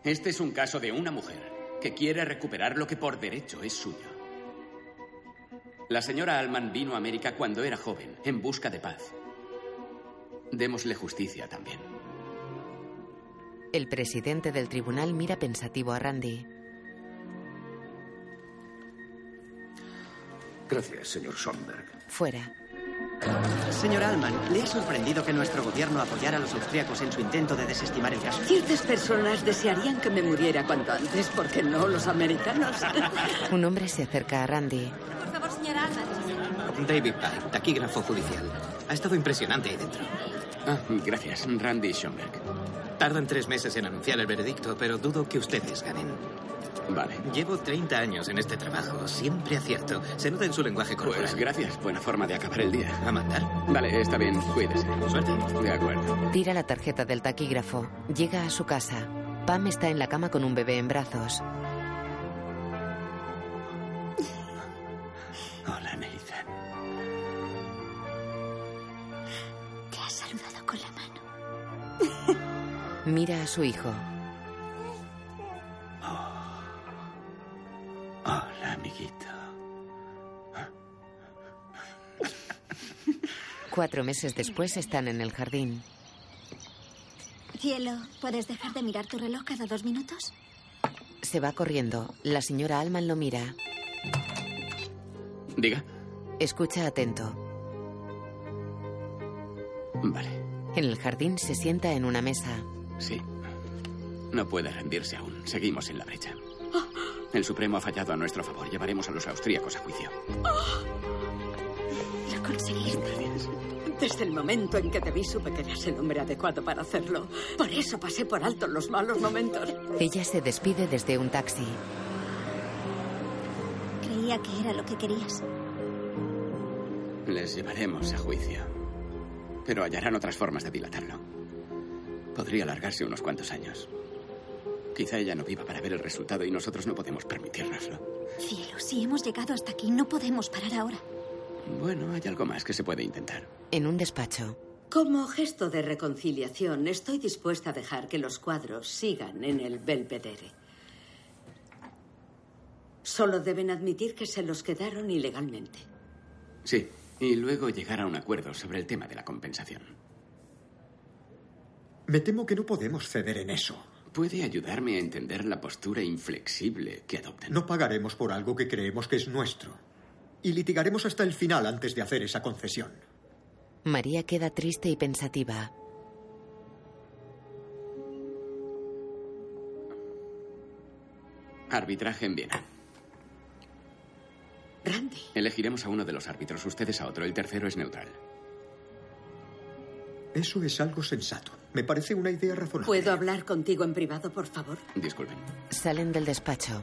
Este es un caso de una mujer que quiere recuperar lo que por derecho es suyo. La señora Alman vino a América cuando era joven, en busca de paz. Démosle justicia también. El presidente del tribunal mira pensativo a Randy. Gracias, señor Schomberg. Fuera. Señor Alman, ¿le ha sorprendido que nuestro gobierno apoyara a los austríacos en su intento de desestimar el caso? Ciertas personas desearían que me muriera cuanto antes, porque no los americanos. *laughs* Un hombre se acerca a Randy. Por favor, señora Alman. David Pike, taquígrafo judicial. Ha estado impresionante ahí dentro. Ah, gracias, Randy Schomberg. Tardan tres meses en anunciar el veredicto, pero dudo que ustedes ganen. Vale. Llevo 30 años en este trabajo. Siempre acierto. Se nota en su lenguaje corporal. Pues gracias. Buena forma de acabar el día. A mandar. Vale, está bien. Cuídese. Suerte. De acuerdo. Tira la tarjeta del taquígrafo. Llega a su casa. Pam está en la cama con un bebé en brazos. Mira a su hijo. Hola, amiguito. Cuatro meses después están en el jardín. Cielo, ¿puedes dejar de mirar tu reloj cada dos minutos? Se va corriendo. La señora Alman lo mira. Diga. Escucha atento. Vale. En el jardín se sienta en una mesa. Sí. No puede rendirse aún. Seguimos en la brecha. El Supremo ha fallado a nuestro favor. Llevaremos a los austríacos a juicio. Lo conseguiste. Desde el momento en que te vi supe que eras el hombre adecuado para hacerlo. Por eso pasé por alto los malos momentos. Ella se despide desde un taxi. Creía que era lo que querías. Les llevaremos a juicio. Pero hallarán otras formas de dilatarlo. Podría alargarse unos cuantos años. Quizá ella no viva para ver el resultado y nosotros no podemos permitírnoslo. Cielo, si hemos llegado hasta aquí, no podemos parar ahora. Bueno, hay algo más que se puede intentar. En un despacho. Como gesto de reconciliación, estoy dispuesta a dejar que los cuadros sigan en el Belvedere. Solo deben admitir que se los quedaron ilegalmente. Sí, y luego llegar a un acuerdo sobre el tema de la compensación. Me temo que no podemos ceder en eso. ¿Puede ayudarme a entender la postura inflexible que adoptan? No pagaremos por algo que creemos que es nuestro. Y litigaremos hasta el final antes de hacer esa concesión. María queda triste y pensativa. Arbitraje en Viena. Randy. Elegiremos a uno de los árbitros, ustedes a otro. El tercero es neutral. Eso es algo sensato. Me parece una idea razonable. ¿Puedo hablar contigo en privado, por favor? Disculpen. Salen del despacho.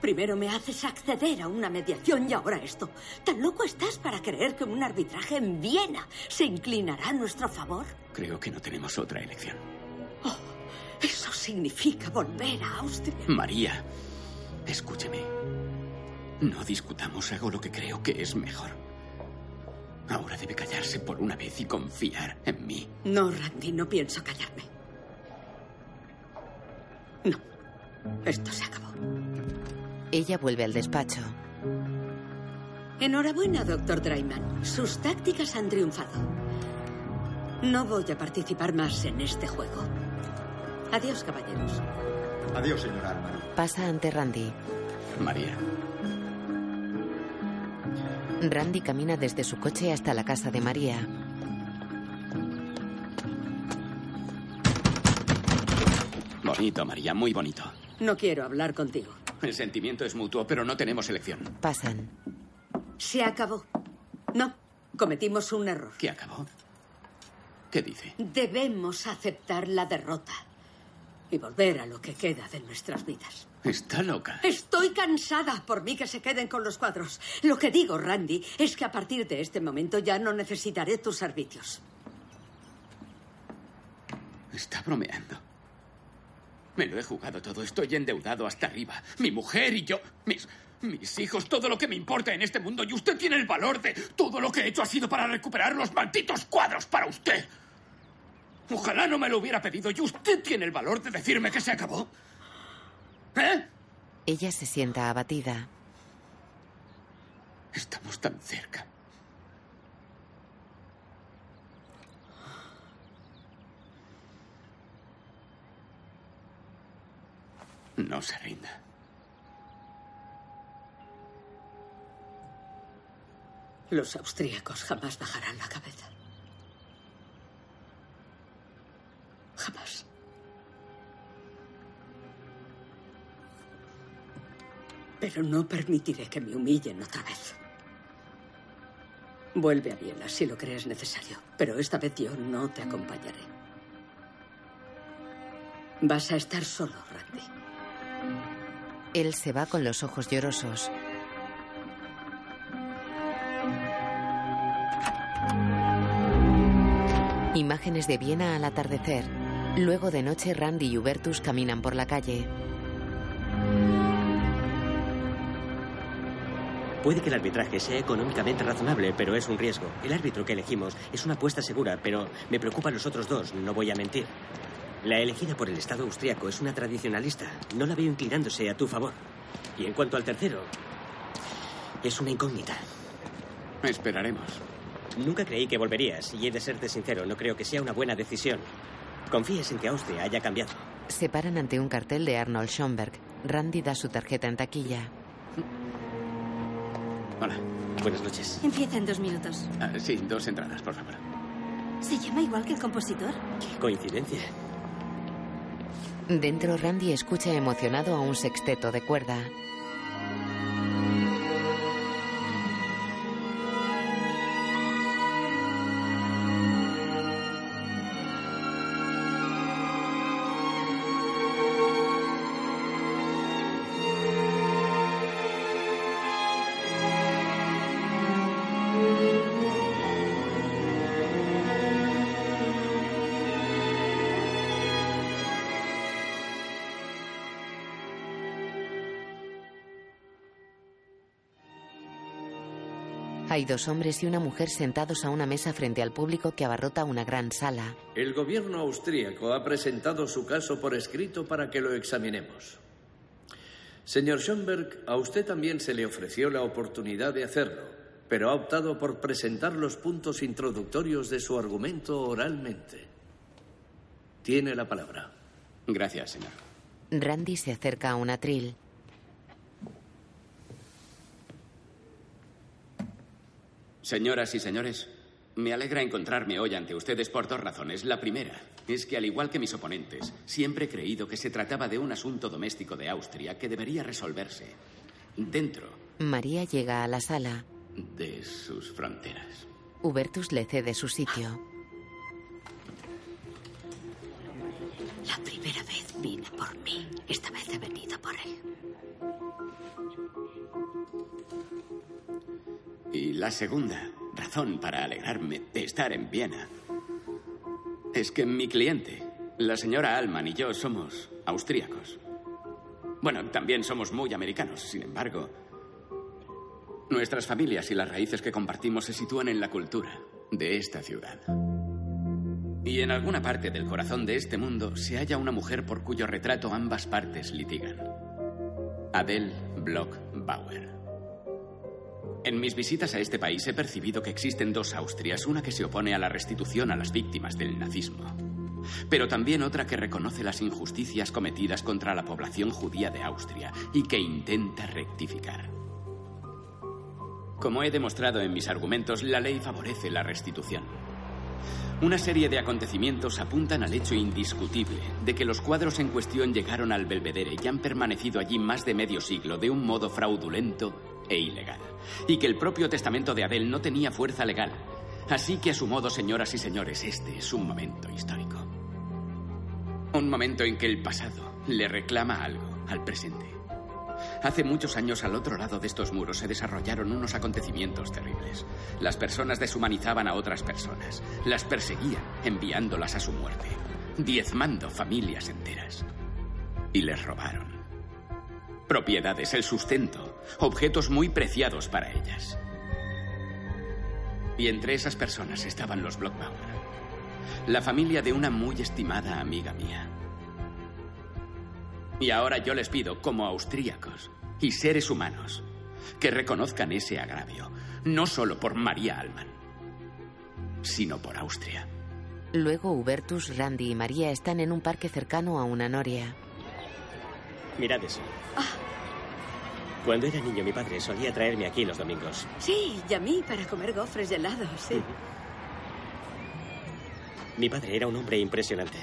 Primero me haces acceder a una mediación y ahora esto. ¿Tan loco estás para creer que un arbitraje en Viena se inclinará a nuestro favor? Creo que no tenemos otra elección. Oh, eso significa volver a Austria. María, escúcheme. No discutamos, hago lo que creo que es mejor. Ahora debe callarse por una vez y confiar en mí. No, Randy, no pienso callarme. No. Esto se acabó. Ella vuelve al despacho. Enhorabuena, doctor Drayman. Sus tácticas han triunfado. No voy a participar más en este juego. Adiós, caballeros. Adiós, señor Arman. Pasa ante Randy. María. Randy camina desde su coche hasta la casa de María. Bonito, María, muy bonito. No quiero hablar contigo. El sentimiento es mutuo, pero no tenemos elección. Pasan. Se acabó. No, cometimos un error. ¿Qué acabó? ¿Qué dice? Debemos aceptar la derrota y volver a lo que queda de nuestras vidas. Está loca. Estoy cansada por mí que se queden con los cuadros. Lo que digo, Randy, es que a partir de este momento ya no necesitaré tus servicios. Está bromeando. Me lo he jugado todo. Estoy endeudado hasta arriba. Mi mujer y yo. Mis. Mis hijos, todo lo que me importa en este mundo. Y usted tiene el valor de. Todo lo que he hecho ha sido para recuperar los malditos cuadros para usted. Ojalá no me lo hubiera pedido. Y usted tiene el valor de decirme que se acabó. ¿Eh? Ella se sienta abatida. Estamos tan cerca. No se rinda. Los austríacos jamás bajarán la cabeza. Jamás. Pero no permitiré que me humillen otra vez. Vuelve a Viena si lo crees necesario, pero esta vez yo no te acompañaré. Vas a estar solo, Randy. Él se va con los ojos llorosos. Imágenes de Viena al atardecer. Luego de noche, Randy y Hubertus caminan por la calle. Puede que el arbitraje sea económicamente razonable, pero es un riesgo. El árbitro que elegimos es una apuesta segura, pero me preocupan los otros dos, no voy a mentir. La elegida por el Estado austriaco es una tradicionalista. No la veo inclinándose a tu favor. Y en cuanto al tercero, es una incógnita. Esperaremos. Nunca creí que volverías, y he de serte sincero, no creo que sea una buena decisión. Confíes en que Austria haya cambiado. Se paran ante un cartel de Arnold Schomberg. Randy da su tarjeta en taquilla. Hola. Buenas noches. Empieza en dos minutos. Ah, sí, dos entradas, por favor. ¿Se llama igual que el compositor? Qué coincidencia. Dentro, Randy escucha emocionado a un sexteto de cuerda. Hay dos hombres y una mujer sentados a una mesa frente al público que abarrota una gran sala. El gobierno austríaco ha presentado su caso por escrito para que lo examinemos. Señor Schomberg, a usted también se le ofreció la oportunidad de hacerlo, pero ha optado por presentar los puntos introductorios de su argumento oralmente. Tiene la palabra. Gracias, señor. Randy se acerca a un atril. Señoras y señores, me alegra encontrarme hoy ante ustedes por dos razones. La primera es que, al igual que mis oponentes, siempre he creído que se trataba de un asunto doméstico de Austria que debería resolverse dentro María llega a la sala. de sus fronteras. Hubertus le cede su sitio. La primera vez vine por mí. Esta vez he venido por él. Y la segunda razón para alegrarme de estar en Viena es que mi cliente, la señora Alman y yo somos austríacos. Bueno, también somos muy americanos, sin embargo, nuestras familias y las raíces que compartimos se sitúan en la cultura de esta ciudad. Y en alguna parte del corazón de este mundo se halla una mujer por cuyo retrato ambas partes litigan. Adele Bloch Bauer. En mis visitas a este país he percibido que existen dos Austrias, una que se opone a la restitución a las víctimas del nazismo, pero también otra que reconoce las injusticias cometidas contra la población judía de Austria y que intenta rectificar. Como he demostrado en mis argumentos, la ley favorece la restitución. Una serie de acontecimientos apuntan al hecho indiscutible de que los cuadros en cuestión llegaron al Belvedere y han permanecido allí más de medio siglo de un modo fraudulento e ilegal. Y que el propio testamento de Adel no tenía fuerza legal. Así que a su modo, señoras y señores, este es un momento histórico. Un momento en que el pasado le reclama algo al presente. Hace muchos años al otro lado de estos muros se desarrollaron unos acontecimientos terribles. Las personas deshumanizaban a otras personas, las perseguían enviándolas a su muerte, diezmando familias enteras. Y les robaron. Propiedades, el sustento, objetos muy preciados para ellas. Y entre esas personas estaban los Blockbauer, la familia de una muy estimada amiga mía. Y ahora yo les pido, como austríacos y seres humanos, que reconozcan ese agravio, no solo por María Alman, sino por Austria. Luego Hubertus, Randy y María están en un parque cercano a una noria. Mirad eso. Cuando era niño, mi padre solía traerme aquí los domingos. Sí, y a mí para comer gofres y helados, sí. Mi padre era un hombre impresionante.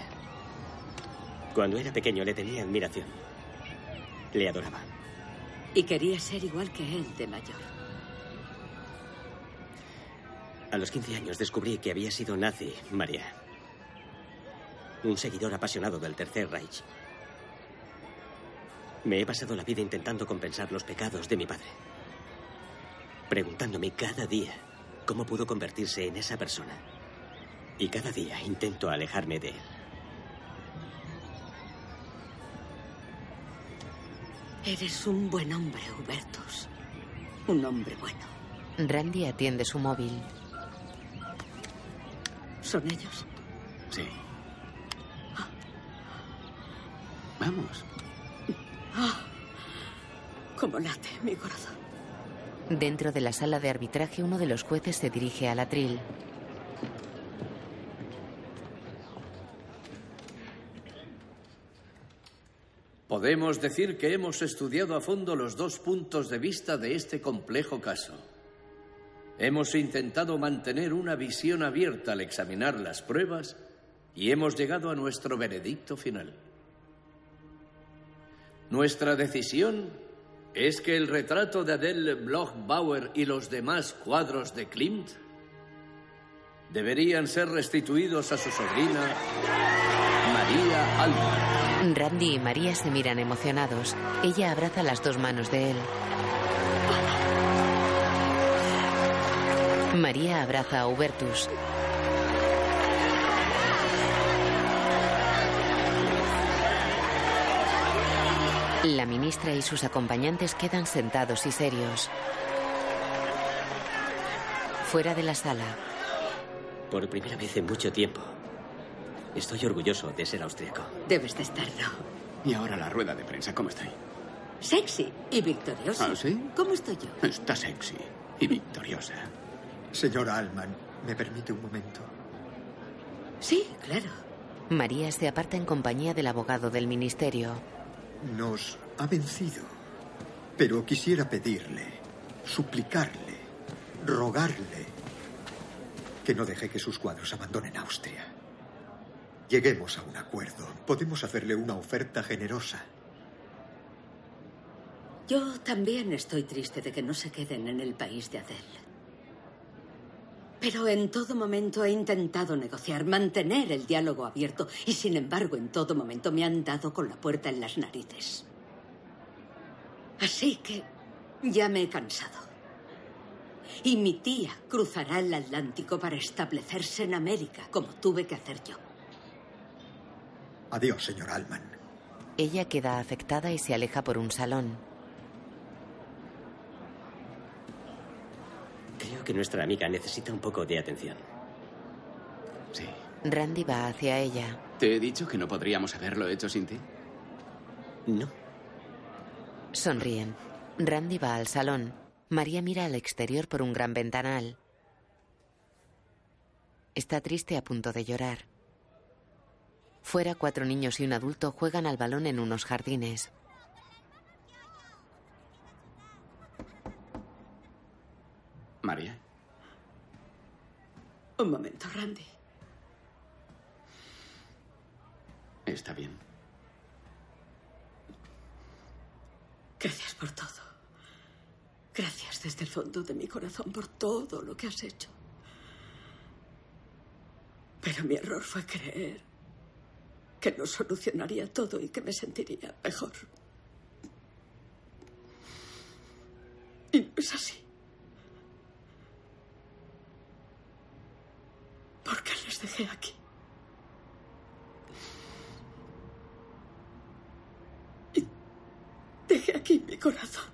Cuando era pequeño le tenía admiración. Le adoraba. Y quería ser igual que él de mayor. A los 15 años descubrí que había sido nazi, María. Un seguidor apasionado del Tercer Reich. Me he pasado la vida intentando compensar los pecados de mi padre. Preguntándome cada día cómo pudo convertirse en esa persona. Y cada día intento alejarme de él. Eres un buen hombre, Hubertus. Un hombre bueno. Randy atiende su móvil. ¿Son ellos? Sí. Vamos. *gasps* Ah, cómo late mi corazón. Dentro de la sala de arbitraje, uno de los jueces se dirige al atril. Podemos decir que hemos estudiado a fondo los dos puntos de vista de este complejo caso. Hemos intentado mantener una visión abierta al examinar las pruebas y hemos llegado a nuestro veredicto final. Nuestra decisión es que el retrato de Adele Bloch-Bauer y los demás cuadros de Klimt deberían ser restituidos a su sobrina María Alba. Randy y María se miran emocionados. Ella abraza las dos manos de él. María abraza a Hubertus. La ministra y sus acompañantes quedan sentados y serios. Fuera de la sala, Por primera vez en mucho tiempo, estoy orgulloso de ser austriaco. Debes de estarlo. Y ahora la rueda de prensa, ¿cómo estoy? Sexy y victoriosa. ¿Ah, sí? ¿Cómo estoy yo? Está sexy y victoriosa. Señora Alman, ¿me permite un momento? Sí, claro. María se aparta en compañía del abogado del ministerio. Nos ha vencido. Pero quisiera pedirle, suplicarle, rogarle Que no deje que sus cuadros abandonen Austria. Lleguemos a un acuerdo. Podemos hacerle una oferta generosa. Yo también estoy triste de que no se queden en el país de Adele. Pero en todo momento he intentado negociar, mantener el diálogo abierto y sin embargo en todo momento me han dado con la puerta en las narices. Así que ya me he cansado. Y mi tía cruzará el Atlántico para establecerse en América, como tuve que hacer yo. Adiós, señor Alman. Ella queda afectada y se aleja por un salón. Creo que nuestra amiga necesita un poco de atención. Sí. Randy va hacia ella. ¿Te he dicho que no podríamos haberlo hecho sin ti? No. Sonríen. Randy va al salón. María mira al exterior por un gran ventanal. Está triste a punto de llorar. Fuera, cuatro niños y un adulto juegan al balón en unos jardines. María. Un momento, Randy. Está bien. Gracias por todo. Gracias desde el fondo de mi corazón por todo lo que has hecho. Pero mi error fue creer que lo solucionaría todo y que me sentiría mejor. Y no es así. ¿Por qué les dejé aquí? Y dejé aquí mi corazón.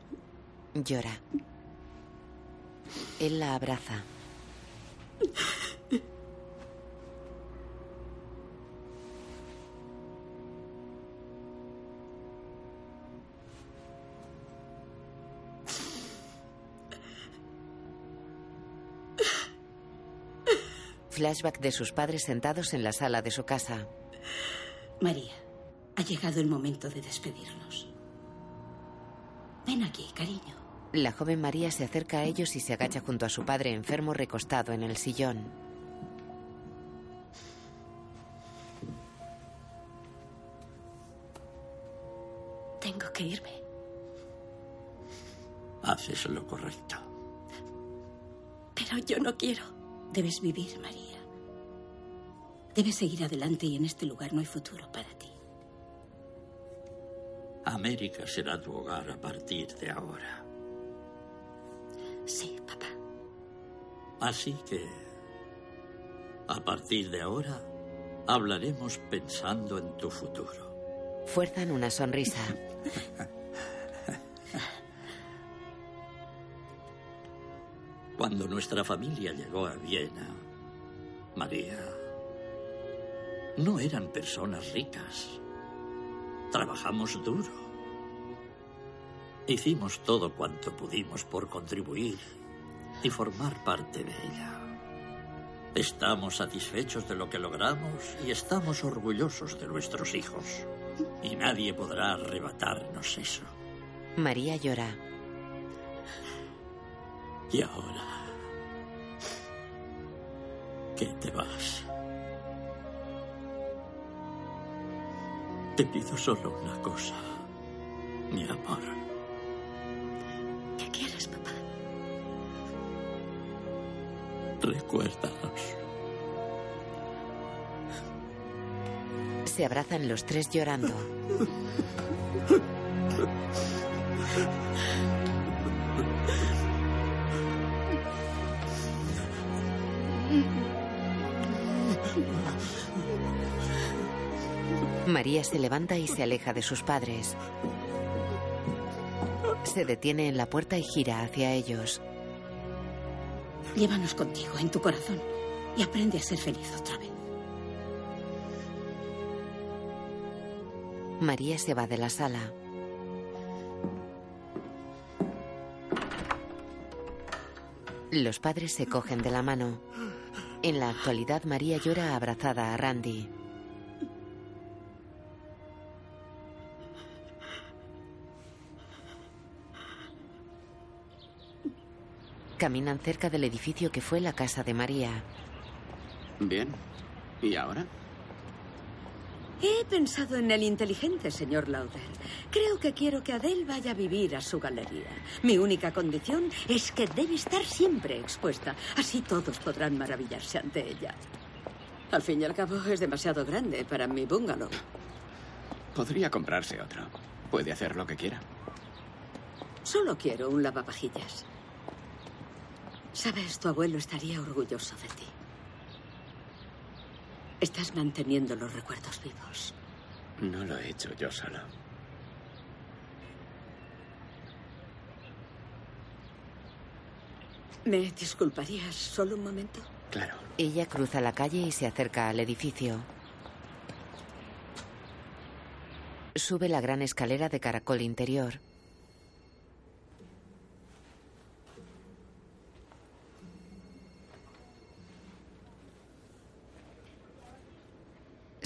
Llora. Él la abraza. *laughs* Flashback de sus padres sentados en la sala de su casa. María, ha llegado el momento de despedirnos. Ven aquí, cariño. La joven María se acerca a ellos y se agacha junto a su padre enfermo recostado en el sillón. Tengo que irme. Haces lo correcto. Pero yo no quiero. Debes vivir, María. Debes seguir adelante y en este lugar no hay futuro para ti. América será tu hogar a partir de ahora. Sí, papá. Así que, a partir de ahora, hablaremos pensando en tu futuro. Fuerzan una sonrisa. *laughs* Cuando nuestra familia llegó a Viena, María, no eran personas ricas. Trabajamos duro. Hicimos todo cuanto pudimos por contribuir y formar parte de ella. Estamos satisfechos de lo que logramos y estamos orgullosos de nuestros hijos. Y nadie podrá arrebatarnos eso. María llora. Y ahora, ¿qué te vas? Te pido solo una cosa, mi amor. ¿Qué quieres, papá? Recuérdanos. Se abrazan los tres llorando. *laughs* María se levanta y se aleja de sus padres. Se detiene en la puerta y gira hacia ellos. Llévanos contigo en tu corazón y aprende a ser feliz otra vez. María se va de la sala. Los padres se cogen de la mano. En la actualidad, María llora abrazada a Randy. Caminan cerca del edificio que fue la casa de María. Bien. ¿Y ahora? He pensado en el inteligente señor Lauder. Creo que quiero que Adele vaya a vivir a su galería. Mi única condición es que debe estar siempre expuesta. Así todos podrán maravillarse ante ella. Al fin y al cabo es demasiado grande para mi bungalow. Podría comprarse otro. Puede hacer lo que quiera. Solo quiero un lavavajillas. Sabes, tu abuelo estaría orgulloso de ti. Estás manteniendo los recuerdos vivos. No lo he hecho yo solo. ¿Me disculparías solo un momento? Claro. Ella cruza la calle y se acerca al edificio. Sube la gran escalera de caracol interior.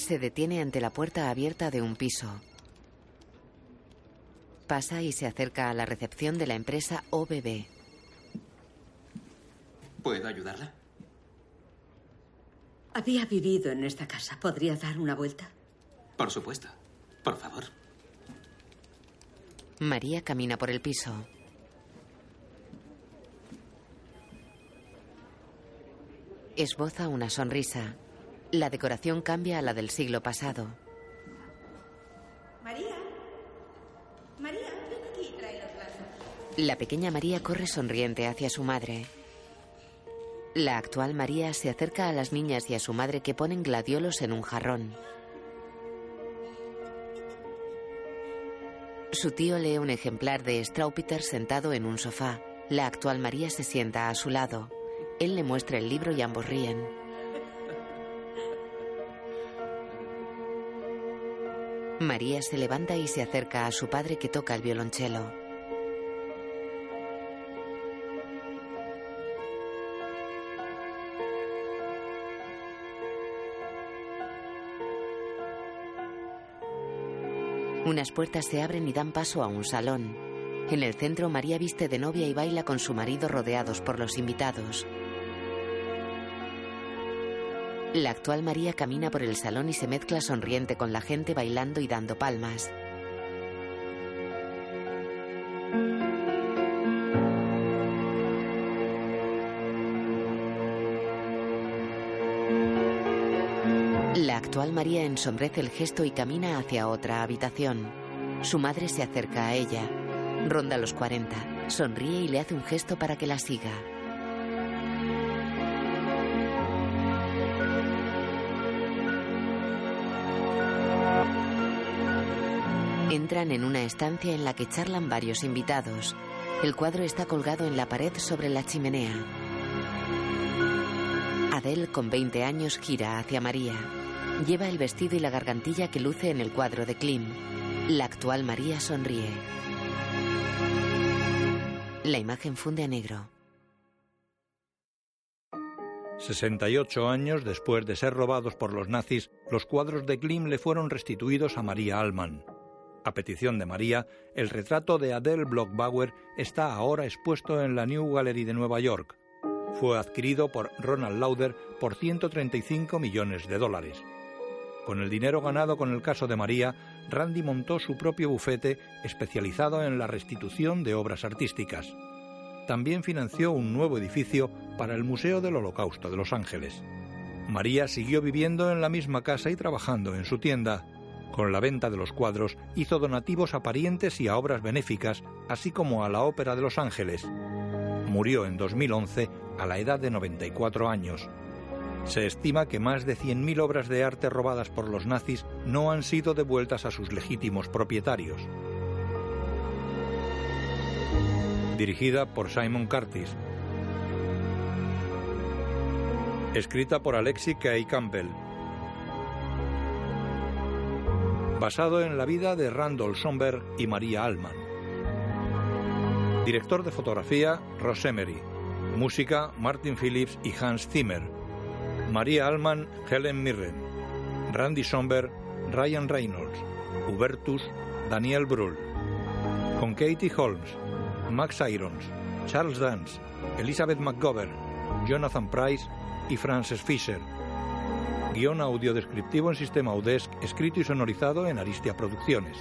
Se detiene ante la puerta abierta de un piso. Pasa y se acerca a la recepción de la empresa OBB. ¿Puedo ayudarla? Había vivido en esta casa. ¿Podría dar una vuelta? Por supuesto. Por favor. María camina por el piso. Esboza una sonrisa. La decoración cambia a la del siglo pasado. María. María, ven aquí y trae los vasos. La pequeña María corre sonriente hacia su madre. La actual María se acerca a las niñas y a su madre que ponen gladiolos en un jarrón. Su tío lee un ejemplar de Straupiter sentado en un sofá. La actual María se sienta a su lado. Él le muestra el libro y ambos ríen. María se levanta y se acerca a su padre que toca el violonchelo. Unas puertas se abren y dan paso a un salón. En el centro María viste de novia y baila con su marido rodeados por los invitados. La actual María camina por el salón y se mezcla sonriente con la gente bailando y dando palmas. La actual María ensombrece el gesto y camina hacia otra habitación. Su madre se acerca a ella. Ronda los 40. Sonríe y le hace un gesto para que la siga. En una estancia en la que charlan varios invitados. El cuadro está colgado en la pared sobre la chimenea. Adele, con 20 años, gira hacia María. Lleva el vestido y la gargantilla que luce en el cuadro de Klim. La actual María sonríe. La imagen funde a negro. 68 años después de ser robados por los nazis, los cuadros de Klim le fueron restituidos a María Alman. A petición de María, el retrato de Adele Blockbauer está ahora expuesto en la New Gallery de Nueva York. Fue adquirido por Ronald Lauder por 135 millones de dólares. Con el dinero ganado con el caso de María, Randy montó su propio bufete especializado en la restitución de obras artísticas. También financió un nuevo edificio para el Museo del Holocausto de Los Ángeles. María siguió viviendo en la misma casa y trabajando en su tienda. Con la venta de los cuadros hizo donativos a parientes y a obras benéficas, así como a la Ópera de Los Ángeles. Murió en 2011 a la edad de 94 años. Se estima que más de 100.000 obras de arte robadas por los nazis no han sido devueltas a sus legítimos propietarios. Dirigida por Simon Curtis. Escrita por Alexi Kay Campbell. Basado en la vida de Randall Somberg y María Allman. Director de fotografía Ross Emery. Música Martin Phillips y Hans Zimmer. María Allman, Helen Mirren. Randy Somberg, Ryan Reynolds. Hubertus, Daniel Brühl. Con Katie Holmes, Max Irons, Charles Dance, Elizabeth McGovern, Jonathan Price y Frances Fisher. Guión audio descriptivo en sistema Audesc, escrito y sonorizado en Aristia Producciones.